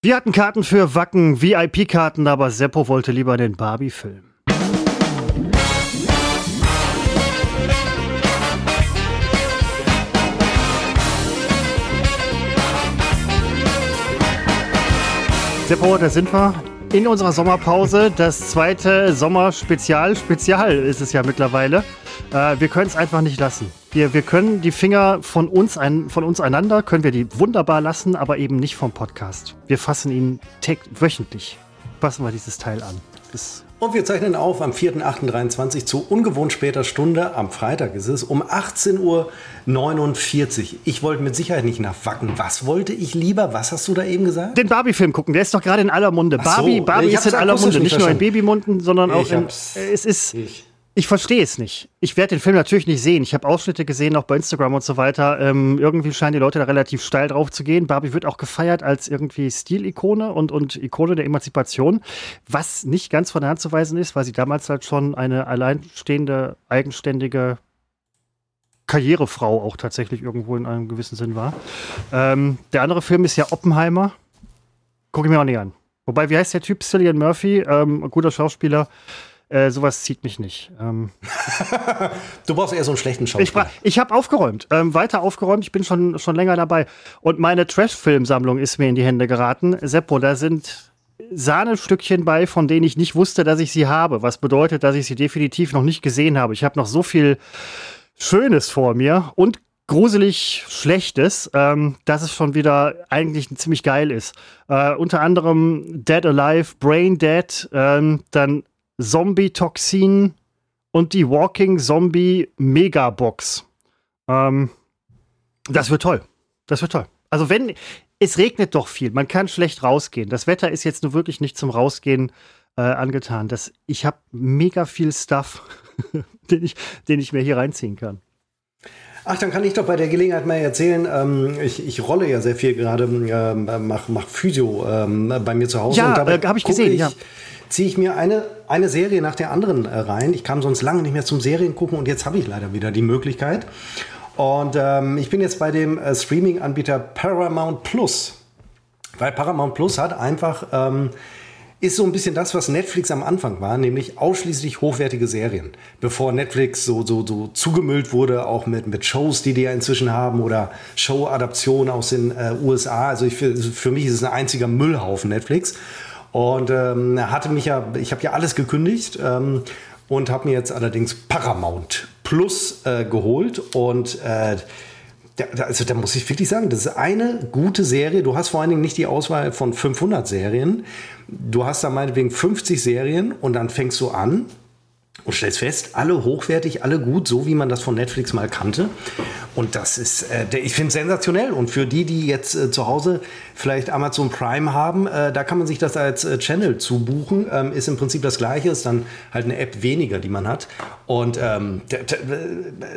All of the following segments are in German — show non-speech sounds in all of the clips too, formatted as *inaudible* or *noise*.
Wir hatten Karten für Wacken, VIP-Karten, aber Seppo wollte lieber den Barbie-Film. Seppo, da sind wir in unserer Sommerpause. Das zweite Sommerspezial, Spezial ist es ja mittlerweile. Äh, wir können es einfach nicht lassen. Wir, wir können die Finger von uns, ein, von uns einander, können wir die wunderbar lassen, aber eben nicht vom Podcast. Wir fassen ihn wöchentlich. Passen wir dieses Teil an. Das und wir zeichnen auf am 4.8.23 zu ungewohnt später Stunde. Am Freitag ist es um 18.49 Uhr. Ich wollte mit Sicherheit nicht nach Wacken. Was wollte ich lieber? Was hast du da eben gesagt? Den Barbie-Film gucken. Der ist doch gerade in aller Munde. Barbie, so, Barbie ist in aller Munde. Nicht nur in Babymunden, sondern auch Ich in. hab's- Es ist. Ich. Ich verstehe es nicht. Ich werde den Film natürlich nicht sehen. Ich habe Ausschnitte gesehen, auch bei Instagram und so weiter. Ähm, irgendwie scheinen die Leute da relativ steil drauf zu gehen. Barbie wird auch gefeiert als irgendwie Stilikone und, und Ikone der Emanzipation, was nicht ganz von der Hand zu weisen ist, weil sie damals halt schon eine alleinstehende, eigenständige Karrierefrau auch tatsächlich irgendwo in einem gewissen Sinn war. Ähm, der andere Film ist ja Oppenheimer. Gucke ich mir auch nicht an. Wobei, wie heißt der Typ? Cillian Murphy, ähm, guter Schauspieler. Äh, sowas zieht mich nicht. Ähm, *laughs* Du brauchst eher so einen schlechten ich Schauspieler. bra- ich habe aufgeräumt, ähm, weiter aufgeräumt. Ich bin schon, schon länger dabei. Und meine Trash-Filmsammlung ist mir in die Hände geraten. Seppo, da sind Sahnestückchen bei, von denen ich nicht wusste, dass ich sie habe. Was bedeutet, dass ich sie definitiv noch nicht gesehen habe. Ich habe noch so viel Schönes vor mir und gruselig Schlechtes, ähm, dass es schon wieder eigentlich ziemlich geil ist. Äh, unter anderem Dead Alive, Brain Dead, ähm, dann Zombie-Toxin und die Walking Zombie Megabox. Ähm, das wird toll. Das wird toll. Also wenn, es regnet doch viel, man kann schlecht rausgehen. Das Wetter ist jetzt nur wirklich nicht zum Rausgehen äh, angetan. Das, ich habe mega viel Stuff, *laughs* den, ich, den ich mir hier reinziehen kann. Ach, dann kann ich doch bei der Gelegenheit mal erzählen, ähm, ich, ich rolle ja sehr viel gerade, ähm, mach, mach Physio ähm, bei mir zu Hause. Ja, äh, hab ich gesehen, ich, ja. Ziehe ich mir eine, eine Serie nach der anderen äh, rein. Ich kam sonst lange nicht mehr zum Serien gucken und jetzt habe ich leider wieder die Möglichkeit. Und ähm, ich bin jetzt bei dem äh, Streaming-Anbieter Paramount Plus. Weil Paramount Plus hat einfach, ähm, ist so ein bisschen das, was Netflix am Anfang war, nämlich ausschließlich hochwertige Serien. Bevor Netflix so, so, so zugemüllt wurde, auch mit, mit Shows, die die ja inzwischen haben oder Show-Adaptionen aus den äh, USA. Also ich, für, für mich ist es ein einziger Müllhaufen Netflix. Und ähm, hatte mich ja, ich habe ja alles gekündigt ähm, und habe mir jetzt allerdings Paramount Plus äh, geholt und äh, also da muss ich wirklich sagen, das ist eine gute Serie. Du hast vor allen Dingen nicht die Auswahl von 500 Serien. Du hast da meinetwegen 50 Serien und dann fängst du an und stellst fest, alle hochwertig, alle gut, so wie man das von Netflix mal kannte. Und das ist, äh, ich finde sensationell. Und für die, die jetzt äh, zu Hause vielleicht Amazon Prime haben, äh, da kann man sich das als äh, Channel zubuchen. Ähm, ist im Prinzip das Gleiche, ist dann halt eine App weniger, die man hat. Und ähm, äh,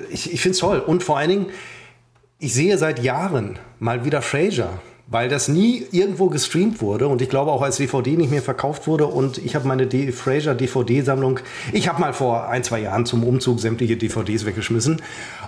ich, ich finde es toll. Und vor allen Dingen, ich sehe seit Jahren mal wieder Frasier, weil das nie irgendwo gestreamt wurde und ich glaube auch als DVD nicht mehr verkauft wurde und ich habe meine D Frasier DVD-Sammlung, ich habe mal vor ein, zwei Jahren zum Umzug sämtliche DVDs weggeschmissen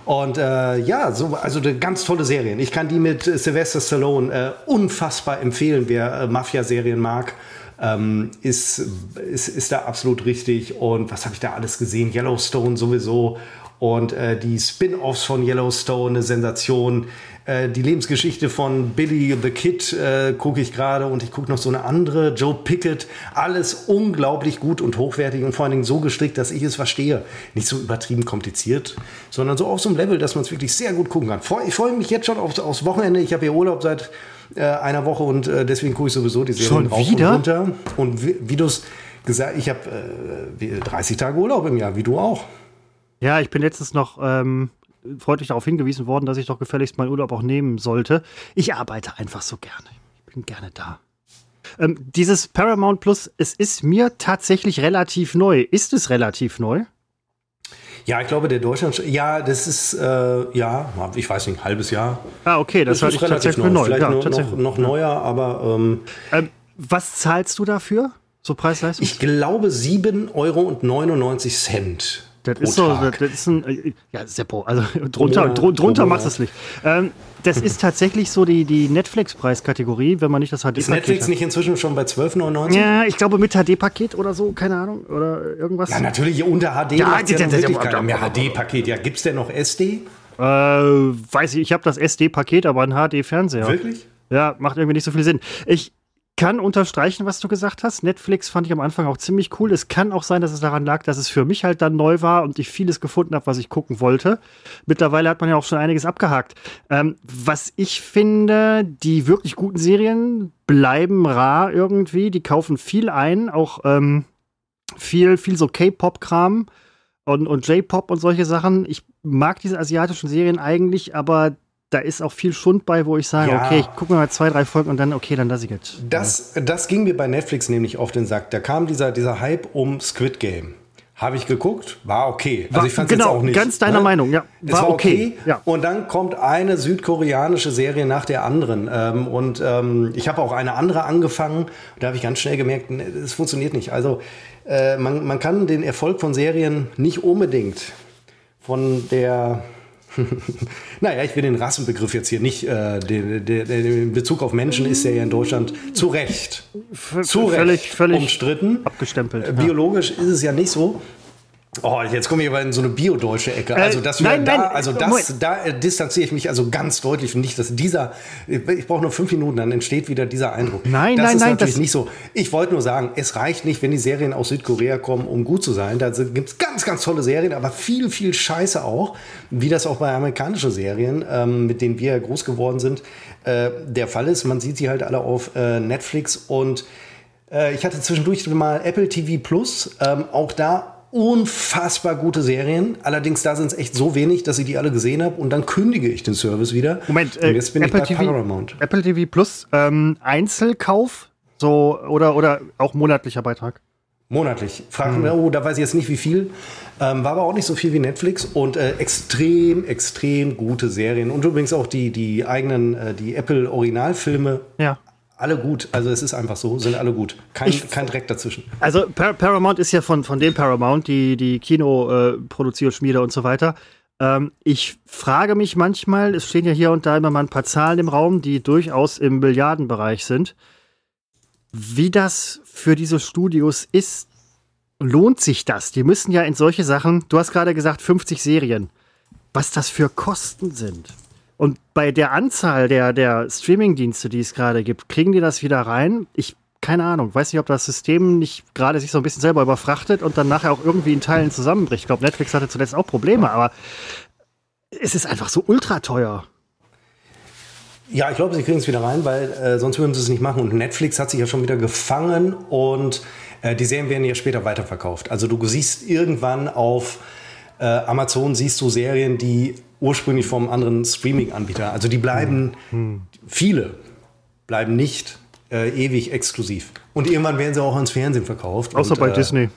und äh, ja, so, also ganz tolle Serien. Ich kann die mit Sylvester Stallone äh, unfassbar empfehlen, wer äh, Mafia-Serien mag. Ähm, ist, ist, ist da absolut richtig. Und was habe ich da alles gesehen? Yellowstone sowieso. Und äh, die Spin-offs von Yellowstone, eine Sensation. Äh, die Lebensgeschichte von Billy the Kid äh, gucke ich gerade und ich gucke noch so eine andere, Joe Pickett. Alles unglaublich gut und hochwertig und vor allen Dingen so gestrickt, dass ich es verstehe. Nicht so übertrieben kompliziert, sondern so auf so einem Level, dass man es wirklich sehr gut gucken kann. Ich freue mich jetzt schon aufs, aufs Wochenende. Ich habe ja Urlaub seit äh, einer Woche und äh, deswegen gucke ich sowieso die Schon rauf wieder? und runter. Und wie, wie du es gesagt ich habe äh, wie- 30 Tage Urlaub im Jahr, wie du auch. Ja, ich bin letztens noch ähm, freundlich darauf hingewiesen worden, dass ich doch gefälligst meinen Urlaub auch nehmen sollte. Ich arbeite einfach so gerne. Ich bin gerne da. Ähm, dieses Paramount Plus, es ist mir tatsächlich relativ neu. Ist es relativ neu? Ja, ich glaube, der Deutschland, ja, das ist, äh, ja, ich weiß nicht, ein halbes Jahr. Ah, okay, das, halte ich tatsächlich für neu. Vielleicht Ja, noch, tatsächlich. noch, noch neuer, aber ähm, Ähm, was zahlst du dafür? So Preis-Leistung? ich glaube 7,99 Euro Das ist so, das, das ist ein, äh, ja, Seppo, also *laughs* drunter, oh, drunter machst du es nicht. Ähm, das ist tatsächlich so die, die Netflix-Preiskategorie, wenn man nicht das HD-Paket Ist Netflix hat. nicht inzwischen schon bei 12,99? Ja, ich glaube mit HD-Paket oder so, keine Ahnung, oder irgendwas. Ja, natürlich unter HD. Ja, ja, ja wirklich keiner mehr HD-Paket. Ja, gibt es denn noch SD? Äh, weiß ich, ich habe das SD-Paket, aber ein HD-Fernseher. Wirklich? Ja, macht irgendwie nicht so viel Sinn. Ich, kann unterstreichen, was du gesagt hast. Netflix fand ich am Anfang auch ziemlich cool. Es kann auch sein, dass es daran lag, dass es für mich halt dann neu war und ich vieles gefunden habe, was ich gucken wollte. Mittlerweile hat man ja auch schon einiges abgehakt. Ähm, was ich finde, die wirklich guten Serien bleiben rar irgendwie. Die kaufen viel ein, auch ähm, viel, viel so K-Pop-Kram und, und J-Pop und solche Sachen. Ich mag diese asiatischen Serien eigentlich, aber da ist auch viel Schund bei, wo ich sage, ja. okay, ich gucke mir mal zwei, drei Folgen und dann, okay, dann lasse ich jetzt. Das, das ging mir bei Netflix nämlich auf den Sack. Da kam dieser, dieser Hype um Squid Game. Habe ich geguckt, war okay. Also ich fand es genau, auch nicht. Ganz deiner ne? Meinung, ja. War, war okay. okay. Ja. Und dann kommt eine südkoreanische Serie nach der anderen. Ähm, und ähm, ich habe auch eine andere angefangen. Da habe ich ganz schnell gemerkt, es funktioniert nicht. Also äh, man, man kann den Erfolg von Serien nicht unbedingt von der *laughs* naja, ich will den Rassenbegriff jetzt hier nicht, äh, den, den, in Bezug auf Menschen ist der ja in Deutschland zu Recht, zu Recht völlig, völlig umstritten. Abgestempelt. Äh, biologisch ja. ist es ja nicht so. Oh, jetzt komme ich aber in so eine biodeutsche Ecke. Also, das äh, nein, da, nein, also das, da distanziere ich mich also ganz deutlich und nicht, dass dieser, ich brauche nur fünf Minuten, dann entsteht wieder dieser Eindruck. Nein, das nein, ist nein. natürlich das nicht so. Ich wollte nur sagen, es reicht nicht, wenn die Serien aus Südkorea kommen, um gut zu sein. Da gibt es ganz, ganz tolle Serien, aber viel, viel Scheiße auch, wie das auch bei amerikanischen Serien, ähm, mit denen wir groß geworden sind, äh, der Fall ist. Man sieht sie halt alle auf äh, Netflix und äh, ich hatte zwischendurch mal Apple TV Plus, ähm, auch da unfassbar gute Serien. Allerdings da sind es echt so wenig, dass ich die alle gesehen habe und dann kündige ich den Service wieder. Moment, äh, jetzt bin Apple ich bei TV, Paramount. Apple TV Plus ähm, Einzelkauf so oder oder auch monatlicher Beitrag. Monatlich. Frag hm. oh, da weiß ich jetzt nicht wie viel. Ähm, war aber auch nicht so viel wie Netflix und äh, extrem, extrem gute Serien. Und übrigens auch die, die eigenen, äh, die Apple Originalfilme. Ja alle gut. Also es ist einfach so, sind alle gut. Kein, ich, kein Dreck dazwischen. Also Par Paramount ist ja von, von dem Paramount, die, die Kino äh, produziert, Schmiede und so weiter. Ähm, ich frage mich manchmal, es stehen ja hier und da immer mal ein paar Zahlen im Raum, die durchaus im Milliardenbereich sind, wie das für diese Studios ist. Lohnt sich das? Die müssen ja in solche Sachen, du hast gerade gesagt 50 Serien, was das für Kosten sind. Und bei der Anzahl der, der Streaming-Dienste, die es gerade gibt, kriegen die das wieder rein? Ich, keine Ahnung, weiß nicht, ob das System nicht gerade sich so ein bisschen selber überfrachtet und dann nachher auch irgendwie in Teilen zusammenbricht. Ich glaube, Netflix hatte zuletzt auch Probleme, aber es ist einfach so ultra teuer. Ja, ich glaube, sie kriegen es wieder rein, weil äh, sonst würden sie es nicht machen. Und Netflix hat sich ja schon wieder gefangen und äh, die Serien werden ja später weiterverkauft. Also du siehst irgendwann auf äh, Amazon siehst du Serien, die ursprünglich vom anderen Streaming-Anbieter. Also die bleiben, hm. viele bleiben nicht äh, ewig exklusiv. Und irgendwann werden sie auch ans Fernsehen verkauft. Außer und, bei äh, Disney.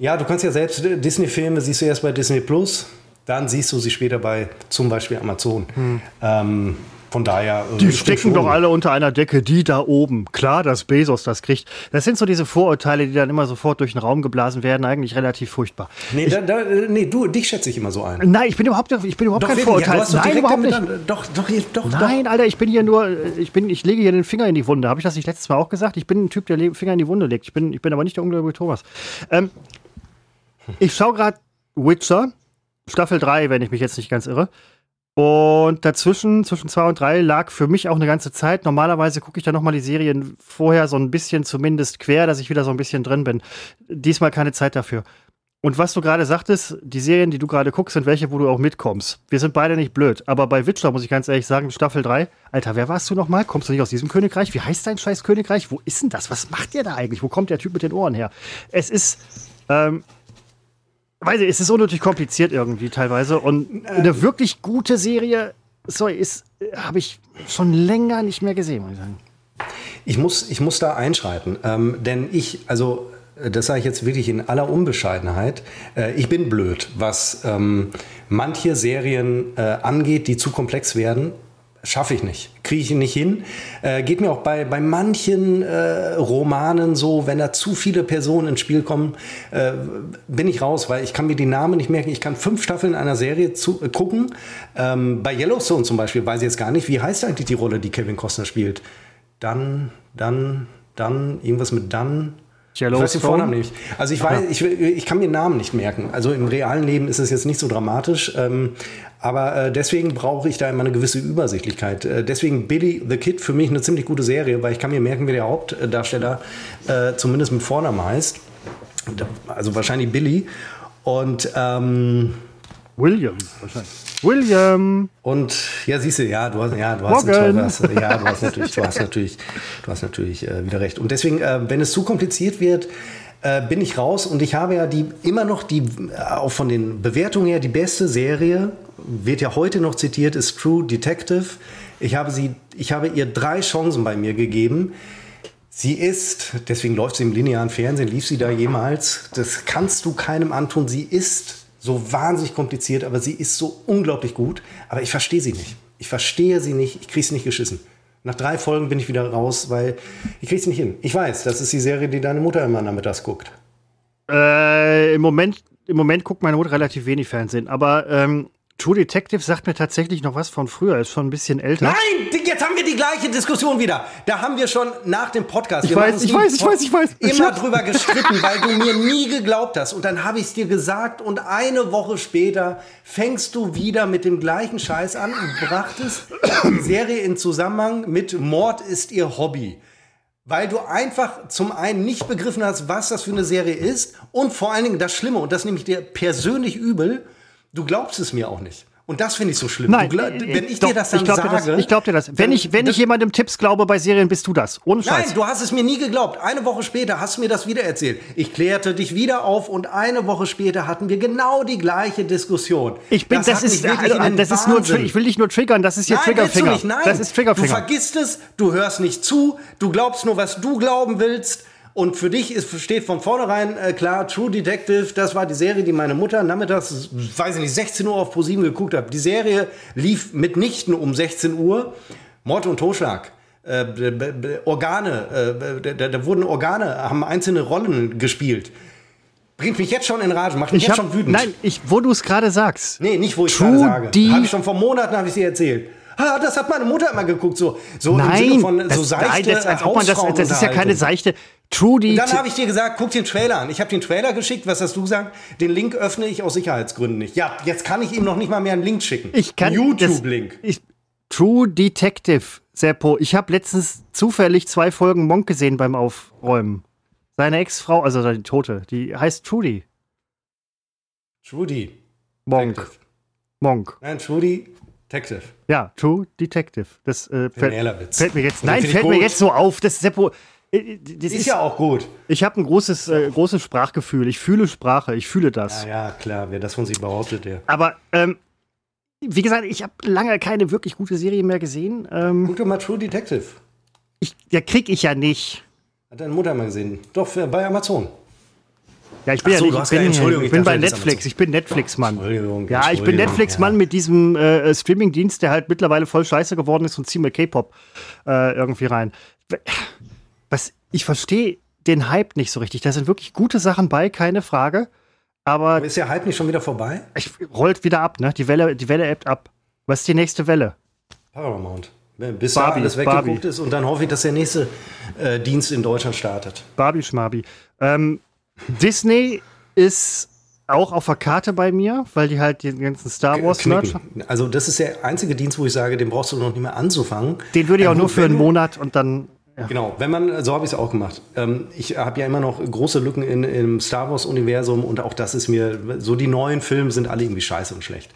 Ja, du kannst ja selbst Disney-Filme siehst du erst bei Disney Plus, dann siehst du sie später bei zum Beispiel Amazon. Hm. Ähm, von daher. Äh, die stecken doch alle unter einer Decke, die da oben. Klar, dass Bezos das kriegt. Das sind so diese Vorurteile, die dann immer sofort durch den Raum geblasen werden, eigentlich relativ furchtbar. Nee, ich, da, da, nee du, dich schätze ich immer so ein. Nein, ich bin überhaupt, ich bin überhaupt doch, kein Vorurteil. Ja, Nein, überhaupt nicht. Dann, doch, doch, doch, Nein, Alter, ich bin hier nur, ich, bin, ich lege hier den Finger in die Wunde. Habe ich das nicht letztes Mal auch gesagt? Ich bin ein Typ, der den Finger in die Wunde legt. Ich bin, ich bin aber nicht der unglaubliche Thomas. Ähm, ich schaue gerade Witcher, Staffel 3, wenn ich mich jetzt nicht ganz irre. Und dazwischen, zwischen zwei und drei, lag für mich auch eine ganze Zeit. Normalerweise gucke ich dann nochmal die Serien vorher so ein bisschen zumindest quer, dass ich wieder so ein bisschen drin bin. Diesmal keine Zeit dafür. Und was du gerade sagtest, die Serien, die du gerade guckst, sind welche, wo du auch mitkommst. Wir sind beide nicht blöd. Aber bei Witcher muss ich ganz ehrlich sagen, Staffel 3, Alter, wer warst du nochmal? Kommst du nicht aus diesem Königreich? Wie heißt dein scheiß Königreich? Wo ist denn das? Was macht ihr da eigentlich? Wo kommt der Typ mit den Ohren her? Es ist, ähm, weiß ich, es ist unnötig kompliziert irgendwie teilweise. Und eine wirklich gute Serie, sorry, ist, habe ich schon länger nicht mehr gesehen, muss ich sagen. Ich muss, ich muss da einschreiten, ähm, denn ich, also das sage ich jetzt wirklich in aller Unbescheidenheit, äh, ich bin blöd, was ähm, manche Serien äh, angeht, die zu komplex werden. Schaffe ich nicht. Kriege ich nicht hin. Äh, geht mir auch bei, bei manchen äh, Romanen so, wenn da zu viele Personen ins Spiel kommen, äh, bin ich raus, weil ich kann mir die Namen nicht merken. Ich kann fünf Staffeln einer Serie zu, äh, gucken. Ähm, bei Yellowstone zum Beispiel weiß ich jetzt gar nicht, wie heißt eigentlich die Rolle, die Kevin Costner spielt. Dann, dann, dann, irgendwas mit dann. Ich weiß den Vornamen nicht. Also ich weiß, ich, ich kann mir Namen nicht merken. Also im realen Leben ist es jetzt nicht so dramatisch. Ähm, aber äh, deswegen brauche ich da immer eine gewisse Übersichtlichkeit. Äh, deswegen Billy the Kid für mich eine ziemlich gute Serie, weil ich kann mir merken, wie der Hauptdarsteller äh, zumindest mit Vornamen heißt. Also wahrscheinlich Billy. Und ähm, William wahrscheinlich. William. Und ja, siehst du, ja, du hast, ja, du hast, du hast ja, du hast natürlich, du hast natürlich, du hast natürlich äh, wieder recht. Und deswegen, äh, wenn es zu kompliziert wird, äh, bin ich raus. Und ich habe ja die immer noch die, äh, auch von den Bewertungen her, die beste Serie, wird ja heute noch zitiert, ist True Detective. Ich habe sie, ich habe ihr drei Chancen bei mir gegeben. Sie ist, deswegen läuft sie im linearen Fernsehen, lief sie da jemals. Das kannst du keinem antun. Sie ist so wahnsinnig kompliziert, aber sie ist so unglaublich gut. Aber ich verstehe sie nicht. Ich verstehe sie nicht. Ich kriege sie nicht geschissen. Nach drei Folgen bin ich wieder raus, weil ich kriege sie nicht hin. Ich weiß, das ist die Serie, die deine Mutter immer nachmittags guckt. Äh, Im Moment, im Moment guckt meine Mutter relativ wenig Fernsehen, aber ähm, True Detective sagt mir tatsächlich noch was von früher, ist schon ein bisschen älter. Nein, jetzt haben wir die gleiche Diskussion wieder. Da haben wir schon nach dem Podcast. Ich weiß, ich weiß, ich weiß, ich weiß. Immer drüber gestritten, weil du mir nie geglaubt hast. Und dann habe ich es dir gesagt und eine Woche später fängst du wieder mit dem gleichen Scheiß an und brachtest die Serie in Zusammenhang mit Mord ist ihr Hobby. Weil du einfach zum einen nicht begriffen hast, was das für eine Serie ist und vor allen Dingen das Schlimme, und das nehme ich dir persönlich übel, Du glaubst es mir auch nicht. Und das finde ich so schlimm. Nein, du, wenn ich doch, dir das dann ich glaub sage, das, ich glaube dir das. Wenn ich wenn ich jemandem Tipps glaube bei Serien, bist du das. Ohne Scheiß. Nein, du hast es mir nie geglaubt. Eine Woche später hast du mir das wieder erzählt. Ich klärte dich wieder auf und eine Woche später hatten wir genau die gleiche Diskussion. Ich bin, das, das ist, also, das ist nur, ich will dich nur triggern. Das ist hier Nein, Triggerfinger. Nicht, nein, das ist Triggerfinger. Du vergisst es, du hörst nicht zu, du glaubst nur, was du glauben willst. Und für dich ist, steht von vornherein äh, klar, True Detective, das war die Serie, die meine Mutter nachmittags, weiß ich nicht, 16 Uhr auf ProSieben geguckt hat. Die Serie lief mitnichten um 16 Uhr. Mord und Totschlag. Äh, Organe, äh, da, da, wurden Organe, haben einzelne Rollen gespielt. Bringt mich jetzt schon in Rage, macht mich ich jetzt hab, schon wütend. Nein, ich, wo du es gerade sagst. Nee, nicht wo ich es gerade sage. Habe ich schon vor Monaten, habe ich dir erzählt ah, das hat meine Mutter immer geguckt, so, so nein, im Sinne von so seichte nein, das, als ob man das, das ist ja keine seichte. Trudy. Und dann habe ich dir gesagt, guck den Trailer an. Ich habe den Trailer geschickt. Was hast du gesagt? Den Link öffne ich aus Sicherheitsgründen nicht. Ja, jetzt kann ich ihm noch nicht mal mehr einen Link schicken. Ich kann YouTube-Link. True Detective, Seppo. Ich habe letztens zufällig zwei Folgen Monk gesehen beim Aufräumen. Seine Ex-Frau, also die Tote, die heißt Trudy. Trudy. Monk. Monk. Nein, Trudy Detective. Ja, True Detective. Das äh, fällt, fällt, mir jetzt. Nein, fällt mir jetzt so auf. Das Seppo. Äh, das ist, ist, ja auch gut. Ich habe ein großes, äh, großes Sprachgefühl. Ich fühle Sprache. Ich fühle das. Ja, ja klar. Wer das von sich behauptet, der. Aber ähm, wie gesagt, ich habe lange keine wirklich gute Serie mehr gesehen. Ähm, Guck doch mal True Detective. Ich, ja, krieg ich ja nicht. Hat deine Mutter mal gesehen? Doch, für, bei Amazon. Ja, ich bin so, ja nicht, ich bin, Entschuldigung, ich bin bei Netflix, ich bin Netflix-Mann. Ja, ich bin Netflix-Mann mit diesem äh, Streaming-Dienst, der halt mittlerweile voll scheiße geworden ist und ziehe mir K-Pop äh, irgendwie rein. Was, ich verstehe den Hype nicht so richtig. Da sind wirklich gute Sachen bei, keine Frage. Aber, aber ist der Hype nicht schon wieder vorbei? Ich, rollt wieder ab, ne? Die Welle, die Welle ebbt ab. Was ist die nächste Welle? Paramount. Bis Barbie, da alles weggeguckt Barbie. ist und dann hoffe ich, dass der nächste äh, Dienst in Deutschland startet. Barbie Schmabi. Ähm, Disney ist auch auf der Karte bei mir, weil die halt den ganzen Star Wars Merch Also das ist der einzige Dienst, wo ich sage, den brauchst du noch nicht mehr anzufangen. Den würde ich auch nur für einen Monat und dann ja. Genau, wenn man, so habe ich es auch gemacht. Ähm, ich habe ja immer noch große Lücken in, im Star Wars-Universum und auch das ist mir, so die neuen Filme sind alle irgendwie scheiße und schlecht.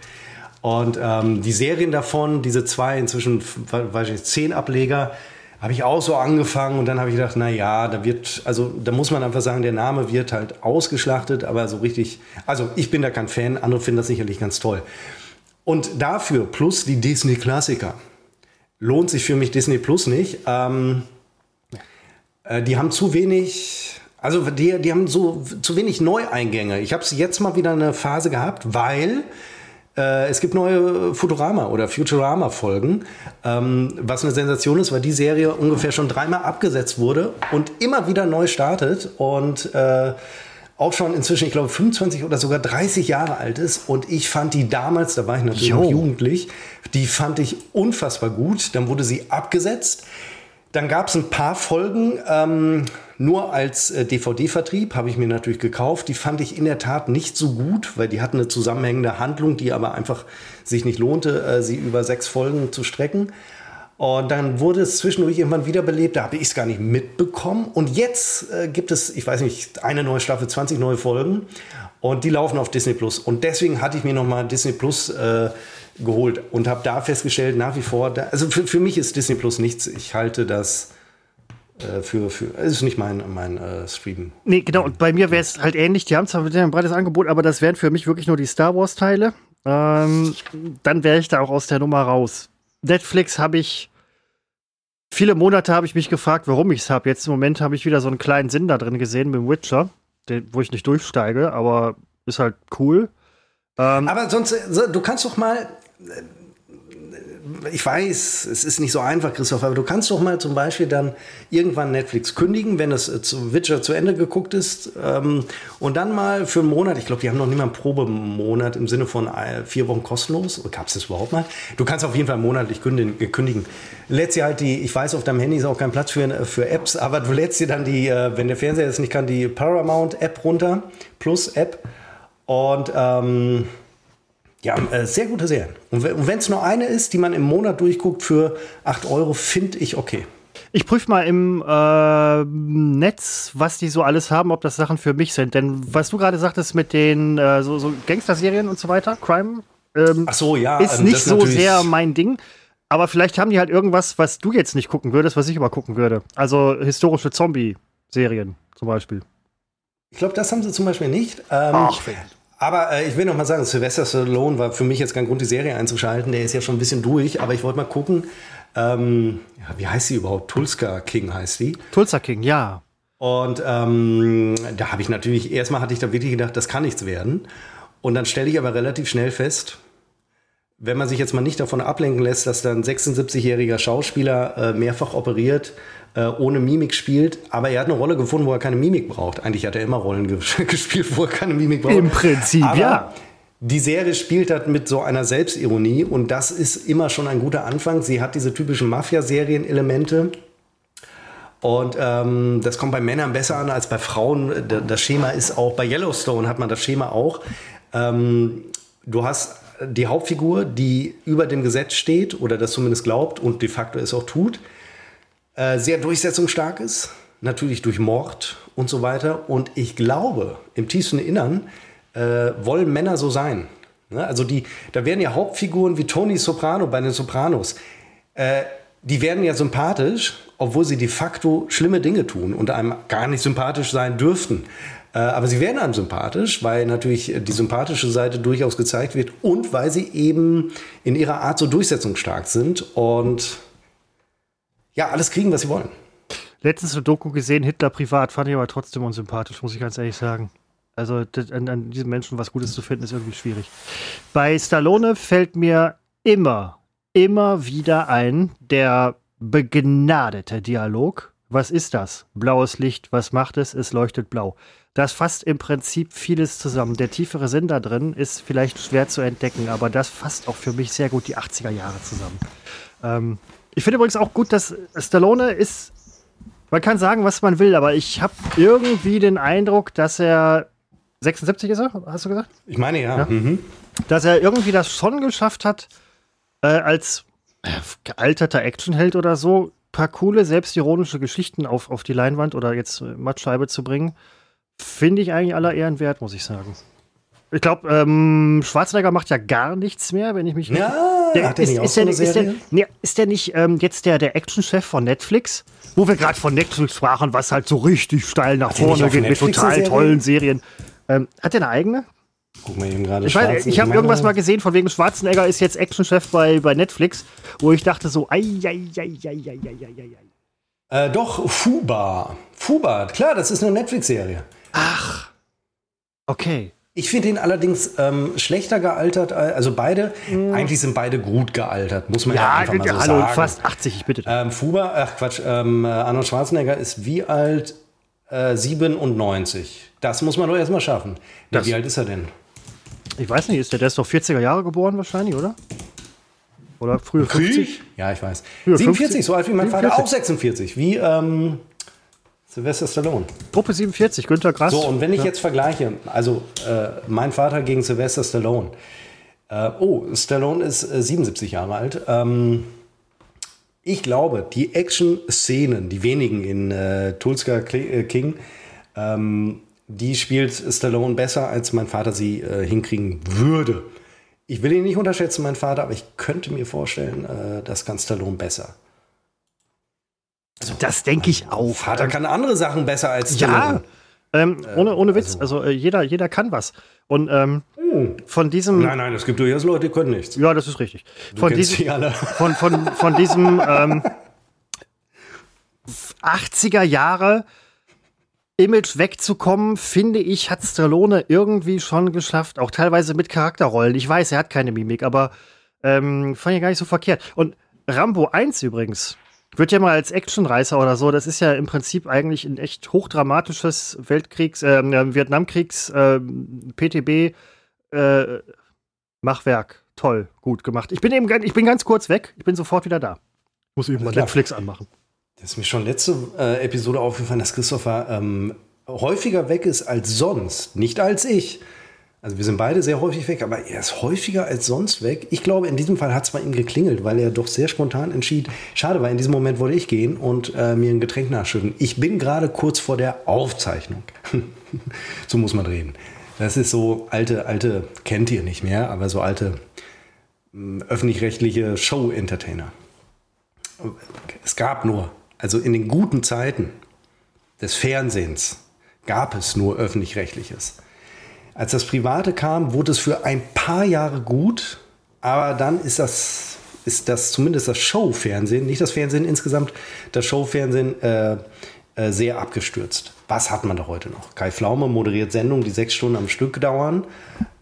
Und ähm, die Serien davon, diese zwei, inzwischen, weiß ich nicht, zehn Ableger, habe ich auch so angefangen und dann habe ich gedacht, na ja, da wird, also da muss man einfach sagen, der Name wird halt ausgeschlachtet, aber so richtig, also ich bin da kein Fan, andere finden das sicherlich ganz toll. Und dafür plus die Disney-Klassiker lohnt sich für mich Disney Plus nicht. Ähm, äh, die haben zu wenig, also die, die haben so zu wenig Neueingänge. Ich habe jetzt mal wieder eine Phase gehabt, weil Äh, es gibt neue Futurama oder Futurama-Folgen, ähm, was eine Sensation ist, weil die Serie ungefähr schon dreimal abgesetzt wurde und immer wieder neu startet und äh, auch schon inzwischen, ich glaube, 25 oder sogar 30 Jahre alt ist. Und ich fand die damals, da war ich natürlich jo. noch jugendlich, die fand ich unfassbar gut. Dann wurde sie abgesetzt. Dann gab es ein paar Folgen, ähm, nur als äh, DVD-Vertrieb, habe ich mir natürlich gekauft. Die fand ich in der Tat nicht so gut, weil die hatten eine zusammenhängende Handlung, die aber einfach sich nicht lohnte, äh, sie über sechs Folgen zu strecken. Und dann wurde es zwischendurch irgendwann wiederbelebt, da habe ich es gar nicht mitbekommen. Und jetzt äh, gibt es, ich weiß nicht, eine neue Staffel, 20 neue Folgen. Und die laufen auf Disney Plus. Und deswegen hatte ich mir nochmal Disney Plus äh, geholt und habe da festgestellt, nach wie vor, da, also für, für mich ist Disney Plus nichts. Ich halte das für, für, es ist nicht mein, mein äh, Stream. Nee, genau, und bei mir wäre es halt ähnlich. Die haben zwar ein breites Angebot, aber das wären für mich wirklich nur die Star Wars-Teile. Ähm, dann wäre ich da auch aus der Nummer raus. Netflix habe ich. Viele Monate habe ich mich gefragt, warum ich es habe. Jetzt im Moment habe ich wieder so einen kleinen Sinn da drin gesehen mit dem Witcher, den, wo ich nicht durchsteige, aber ist halt cool. Ähm, aber sonst, du kannst doch mal ich weiß, es ist nicht so einfach, Christoph, aber du kannst doch mal zum Beispiel dann irgendwann Netflix kündigen, wenn das äh, zu Witcher zu Ende geguckt ist ähm, und dann mal für einen Monat, ich glaube, die haben noch nicht mal einen Probemonat im Sinne von äh, vier Wochen kostenlos, gab es das überhaupt mal? Du kannst auf jeden Fall monatlich kündigen. kündigen. Lädst dir halt die, ich weiß, auf deinem Handy ist auch kein Platz für, äh, für Apps, aber du lädst dir dann die, wenn der Fernseher es nicht kann, die Paramount-App runter, Plus-App und ähm, ja, äh, sehr gute Serien. Und wenn es nur eine ist, die man im Monat durchguckt für 8 Euro, finde ich okay. Ich prüfe mal im äh, Netz, was die so alles haben, ob das Sachen für mich sind. Denn was du gerade sagtest mit den äh, so, so Gangster-Serien und so weiter, Crime, ähm, Ach so, ja, ist ähm, nicht so sehr mein Ding. Aber vielleicht haben die halt irgendwas, was du jetzt nicht gucken würdest, was ich aber gucken würde. Also historische Zombie-Serien zum Beispiel. Ich glaube, das haben sie zum Beispiel nicht. Ähm, Ach, aber äh, ich will noch mal sagen, Sylvester Stallone war für mich jetzt kein Grund, die Serie einzuschalten. Der ist ja schon ein bisschen durch, aber ich wollte mal gucken, ähm, ja, wie heißt sie überhaupt? Tulsa King heißt die. Tulsa King, ja. Und ähm, da habe ich natürlich, erstmal hatte ich da wirklich gedacht, das kann nichts werden. Und dann stelle ich aber relativ schnell fest, wenn man sich jetzt mal nicht davon ablenken lässt, dass dann ein 76-jähriger Schauspieler äh, mehrfach operiert, äh, ohne Mimik spielt, aber er hat eine Rolle gefunden, wo er keine Mimik braucht. Eigentlich hat er immer Rollen *laughs* gespielt, wo er keine Mimik braucht. Im Prinzip, aber ja. Die Serie spielt halt mit so einer Selbstironie und das ist immer schon ein guter Anfang. Sie hat diese typischen Mafia-Serien-Elemente. Und ähm, das kommt bei Männern besser an als bei Frauen. Das Schema ist auch, bei Yellowstone hat man das Schema auch. Ähm, du hast die Hauptfigur, die über dem Gesetz steht oder das zumindest glaubt und de facto es auch tut, äh, sehr durchsetzungsstark ist, natürlich durch Mord und so weiter. Und ich glaube, im tiefsten Innern äh, wollen Männer so sein. Ne? Also die, da werden ja Hauptfiguren wie Tony Soprano bei den Sopranos. Äh, die werden ja sympathisch, obwohl sie de facto schlimme Dinge tun und einem gar nicht sympathisch sein dürften. Äh, aber sie werden einem sympathisch, weil natürlich die sympathische Seite durchaus gezeigt wird und weil sie eben in ihrer Art so durchsetzungsstark sind und ja, alles kriegen, was sie wollen. Letztens eine Doku gesehen, Hitler privat, fand ich aber trotzdem unsympathisch, muss ich ganz ehrlich sagen. Also an, an diesen Menschen was Gutes zu finden, ist irgendwie schwierig. Bei Stallone fällt mir immer, immer wieder ein, der begnadete Dialog. Was ist das? Blaues Licht, was macht es? Es leuchtet blau. Das fasst im Prinzip vieles zusammen. Der tiefere Sinn da drin ist vielleicht schwer zu entdecken, aber das fasst auch für mich sehr gut die 80er Jahre zusammen. Ähm, ich finde übrigens auch gut, dass Stallone ist. Man kann sagen, was man will, aber ich habe irgendwie den Eindruck, dass er 76 ist er, hast du gesagt? Ich meine ja. ja. Mhm. Dass er irgendwie das schon geschafft hat, äh, als äh, gealterter Actionheld oder so, paar coole, selbstironische Geschichten auf, auf die Leinwand oder jetzt Mattscheibe zu bringen. Finde ich eigentlich aller Ehren wert, muss ich sagen. Ich glaube, ähm, Schwarzenegger macht ja gar nichts mehr, wenn ich mich ja, der, hat der ist, nicht ist, der, ist, der, nee, ist der nicht ähm, jetzt der, der Actionchef von Netflix? Wo wir gerade von Netflix sprachen, was halt so richtig steil nach hat vorne geht mit total tollen Serien. Ähm, hat der eine eigene? Guck mal eben gerade. Ich, ich habe irgendwas mal gesehen, von wegen Schwarzenegger ist jetzt Actionchef bei, bei Netflix, wo ich dachte so, ei, ei, ei, ei, ei, ei, ei, ei. Äh, doch, Fuba. Fuba, klar, das ist eine Netflix-Serie. Ach. Okay. Ich finde ihn allerdings ähm, schlechter gealtert, also beide, mhm. eigentlich sind beide gut gealtert, muss man ja, ja einfach mal so hallo, sagen. fast 80, ich bitte. Ähm, Fuba, ach Quatsch, ähm, Arnold Schwarzenegger ist wie alt? Äh, 97. Das muss man doch erstmal schaffen. Das, wie alt ist er denn? Ich weiß nicht, ist der, der ist doch 40er Jahre geboren wahrscheinlich, oder? Oder früher 50? Ja, ich weiß. Früher 47, 50? so alt wie mein 47. Vater, auch 46. Wie ähm, Sylvester Stallone. Gruppe 47, Günter Grass. So, und wenn ich ja. jetzt vergleiche, also äh, mein Vater gegen Sylvester Stallone. Äh, oh, Stallone ist äh, 77 Jahre alt. Ähm, ich glaube, die Action-Szenen, die wenigen in äh, Tulska äh, King, ähm, die spielt Stallone besser, als mein Vater sie äh, hinkriegen würde. Ich will ihn nicht unterschätzen, mein Vater, aber ich könnte mir vorstellen, äh, das kann Stallone besser. Also, das denke ich auch. Vater kann andere Sachen besser als Stallone. Ja, ähm, ohne, ohne Witz. Also, also äh, jeder, jeder kann was. Und ähm, hm. von diesem. Nein, nein, es gibt durchaus Leute, die können nichts. Ja, das ist richtig. Du von diesem, alle. *laughs* Von, von, von diesem ähm, 80er Jahre Image wegzukommen, finde ich, hat Stallone irgendwie schon geschafft. Auch teilweise mit Charakterrollen. Ich weiß, er hat keine Mimik, aber ähm, fand ich gar nicht so verkehrt. Und Rambo 1 übrigens, wird ja mal als Actionreißer oder so, das ist ja im Prinzip eigentlich ein echt hochdramatisches Weltkriegs, äh, Vietnamkriegs, äh, PTB äh, Machwerk. Toll, gut gemacht. Ich bin eben ich bin ganz kurz weg, ich bin sofort wieder da. Muss eben mal Netflix anmachen. Das ist mir schon letzte äh, Episode aufgefallen, dass Christopher ähm, häufiger weg ist als sonst, nicht als ich. Also wir sind beide sehr häufig weg, aber er ist häufiger als sonst weg. Ich glaube, in diesem Fall hat es bei ihm geklingelt, weil er doch sehr spontan entschied. Schade, weil in diesem Moment wollte ich gehen und äh, mir ein Getränk nachschütten. Ich bin gerade kurz vor der Aufzeichnung. *laughs* so muss man reden. Das ist so alte, alte, kennt ihr nicht mehr, aber so alte äh, öffentlich-rechtliche Show-Entertainer. Es gab nur, also in den guten Zeiten des Fernsehens gab es nur öffentlich-rechtliches. Als das Private kam, wurde es für ein paar Jahre gut, aber dann ist das, ist das zumindest das Showfernsehen, nicht das Fernsehen insgesamt, das Showfernsehen äh, äh, sehr abgestürzt. Was hat man da heute noch? Kai Pflaume moderiert Sendungen, die sechs Stunden am Stück dauern,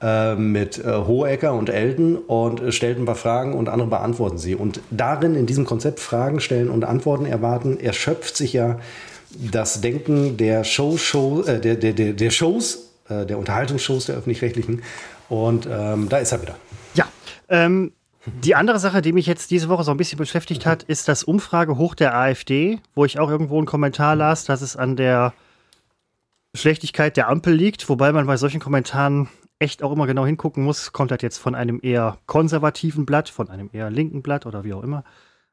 äh, mit äh, Hohecker und Elton und äh, stellt ein paar Fragen und andere beantworten sie. Und darin, in diesem Konzept Fragen stellen und Antworten erwarten, erschöpft sich ja das Denken der Show, Show äh, der, der, der, der Shows äh, der Unterhaltungsshows der öffentlich-rechtlichen. Und ähm, da ist er wieder. Ja. Ähm, die andere Sache, die mich jetzt diese Woche so ein bisschen beschäftigt hat, ist das Umfragehoch der AfD, wo ich auch irgendwo einen Kommentar las, dass es an der Schlechtigkeit der Ampel liegt, wobei man bei solchen Kommentaren echt auch immer genau hingucken muss, kommt das jetzt von einem eher konservativen Blatt, von einem eher linken Blatt oder wie auch immer.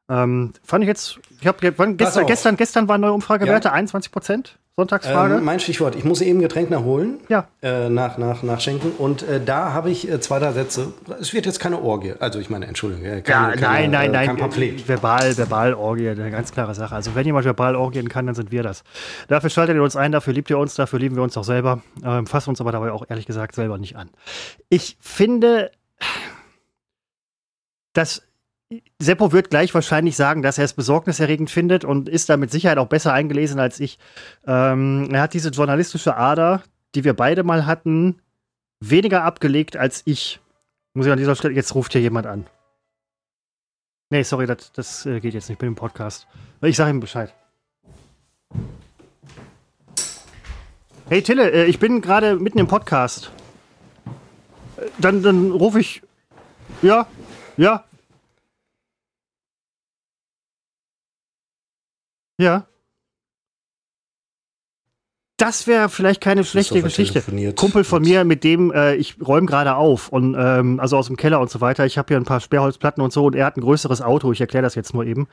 Ähm, fand ich jetzt, ich habe gestern, gestern, gestern waren neue Umfragewerte, ja. 21 Prozent. Sonntagsfrage? Ähm, mein Stichwort. Ich muss eben Getränk nachholen. Ja. Äh, nach, nach, nachschenken. Und äh, da habe ich äh, zwei, drei Sätze. Es wird jetzt keine Orgie. Also ich meine, Entschuldigung. Keine, ja, keine, nein, nein, nein. Kein Pamphlet. Verbal, Verbal-Orgie. Eine ganz klare Sache. Also wenn jemand verbal orgien kann, dann sind wir das. Dafür schaltet ihr uns ein, dafür liebt ihr uns, dafür lieben wir uns auch selber. Ähm, fassen uns aber dabei auch ehrlich gesagt selber nicht an. Ich finde, dass Seppo wird gleich wahrscheinlich sagen, dass er es besorgniserregend findet und ist da mit Sicherheit auch besser eingelesen als ich. Ähm, er hat diese journalistische Ader, die wir beide mal hatten, weniger abgelegt als ich. Muss ich an dieser Stelle, jetzt ruft hier jemand an. Nee, sorry, das, das äh, geht jetzt nicht, ich bin im Podcast. Ich sage ihm Bescheid. Hey Tille, äh, ich bin gerade mitten im Podcast. Äh, dann, dann rufe ich. Ja, ja, Ja. Das wäre vielleicht keine schlechte Geschichte. Kumpel von mir, mit dem äh, ich räume gerade auf und ähm, also aus dem Keller und so weiter. Ich habe hier ein paar Sperrholzplatten und so und er hat ein größeres Auto. Ich erkläre das jetzt nur eben.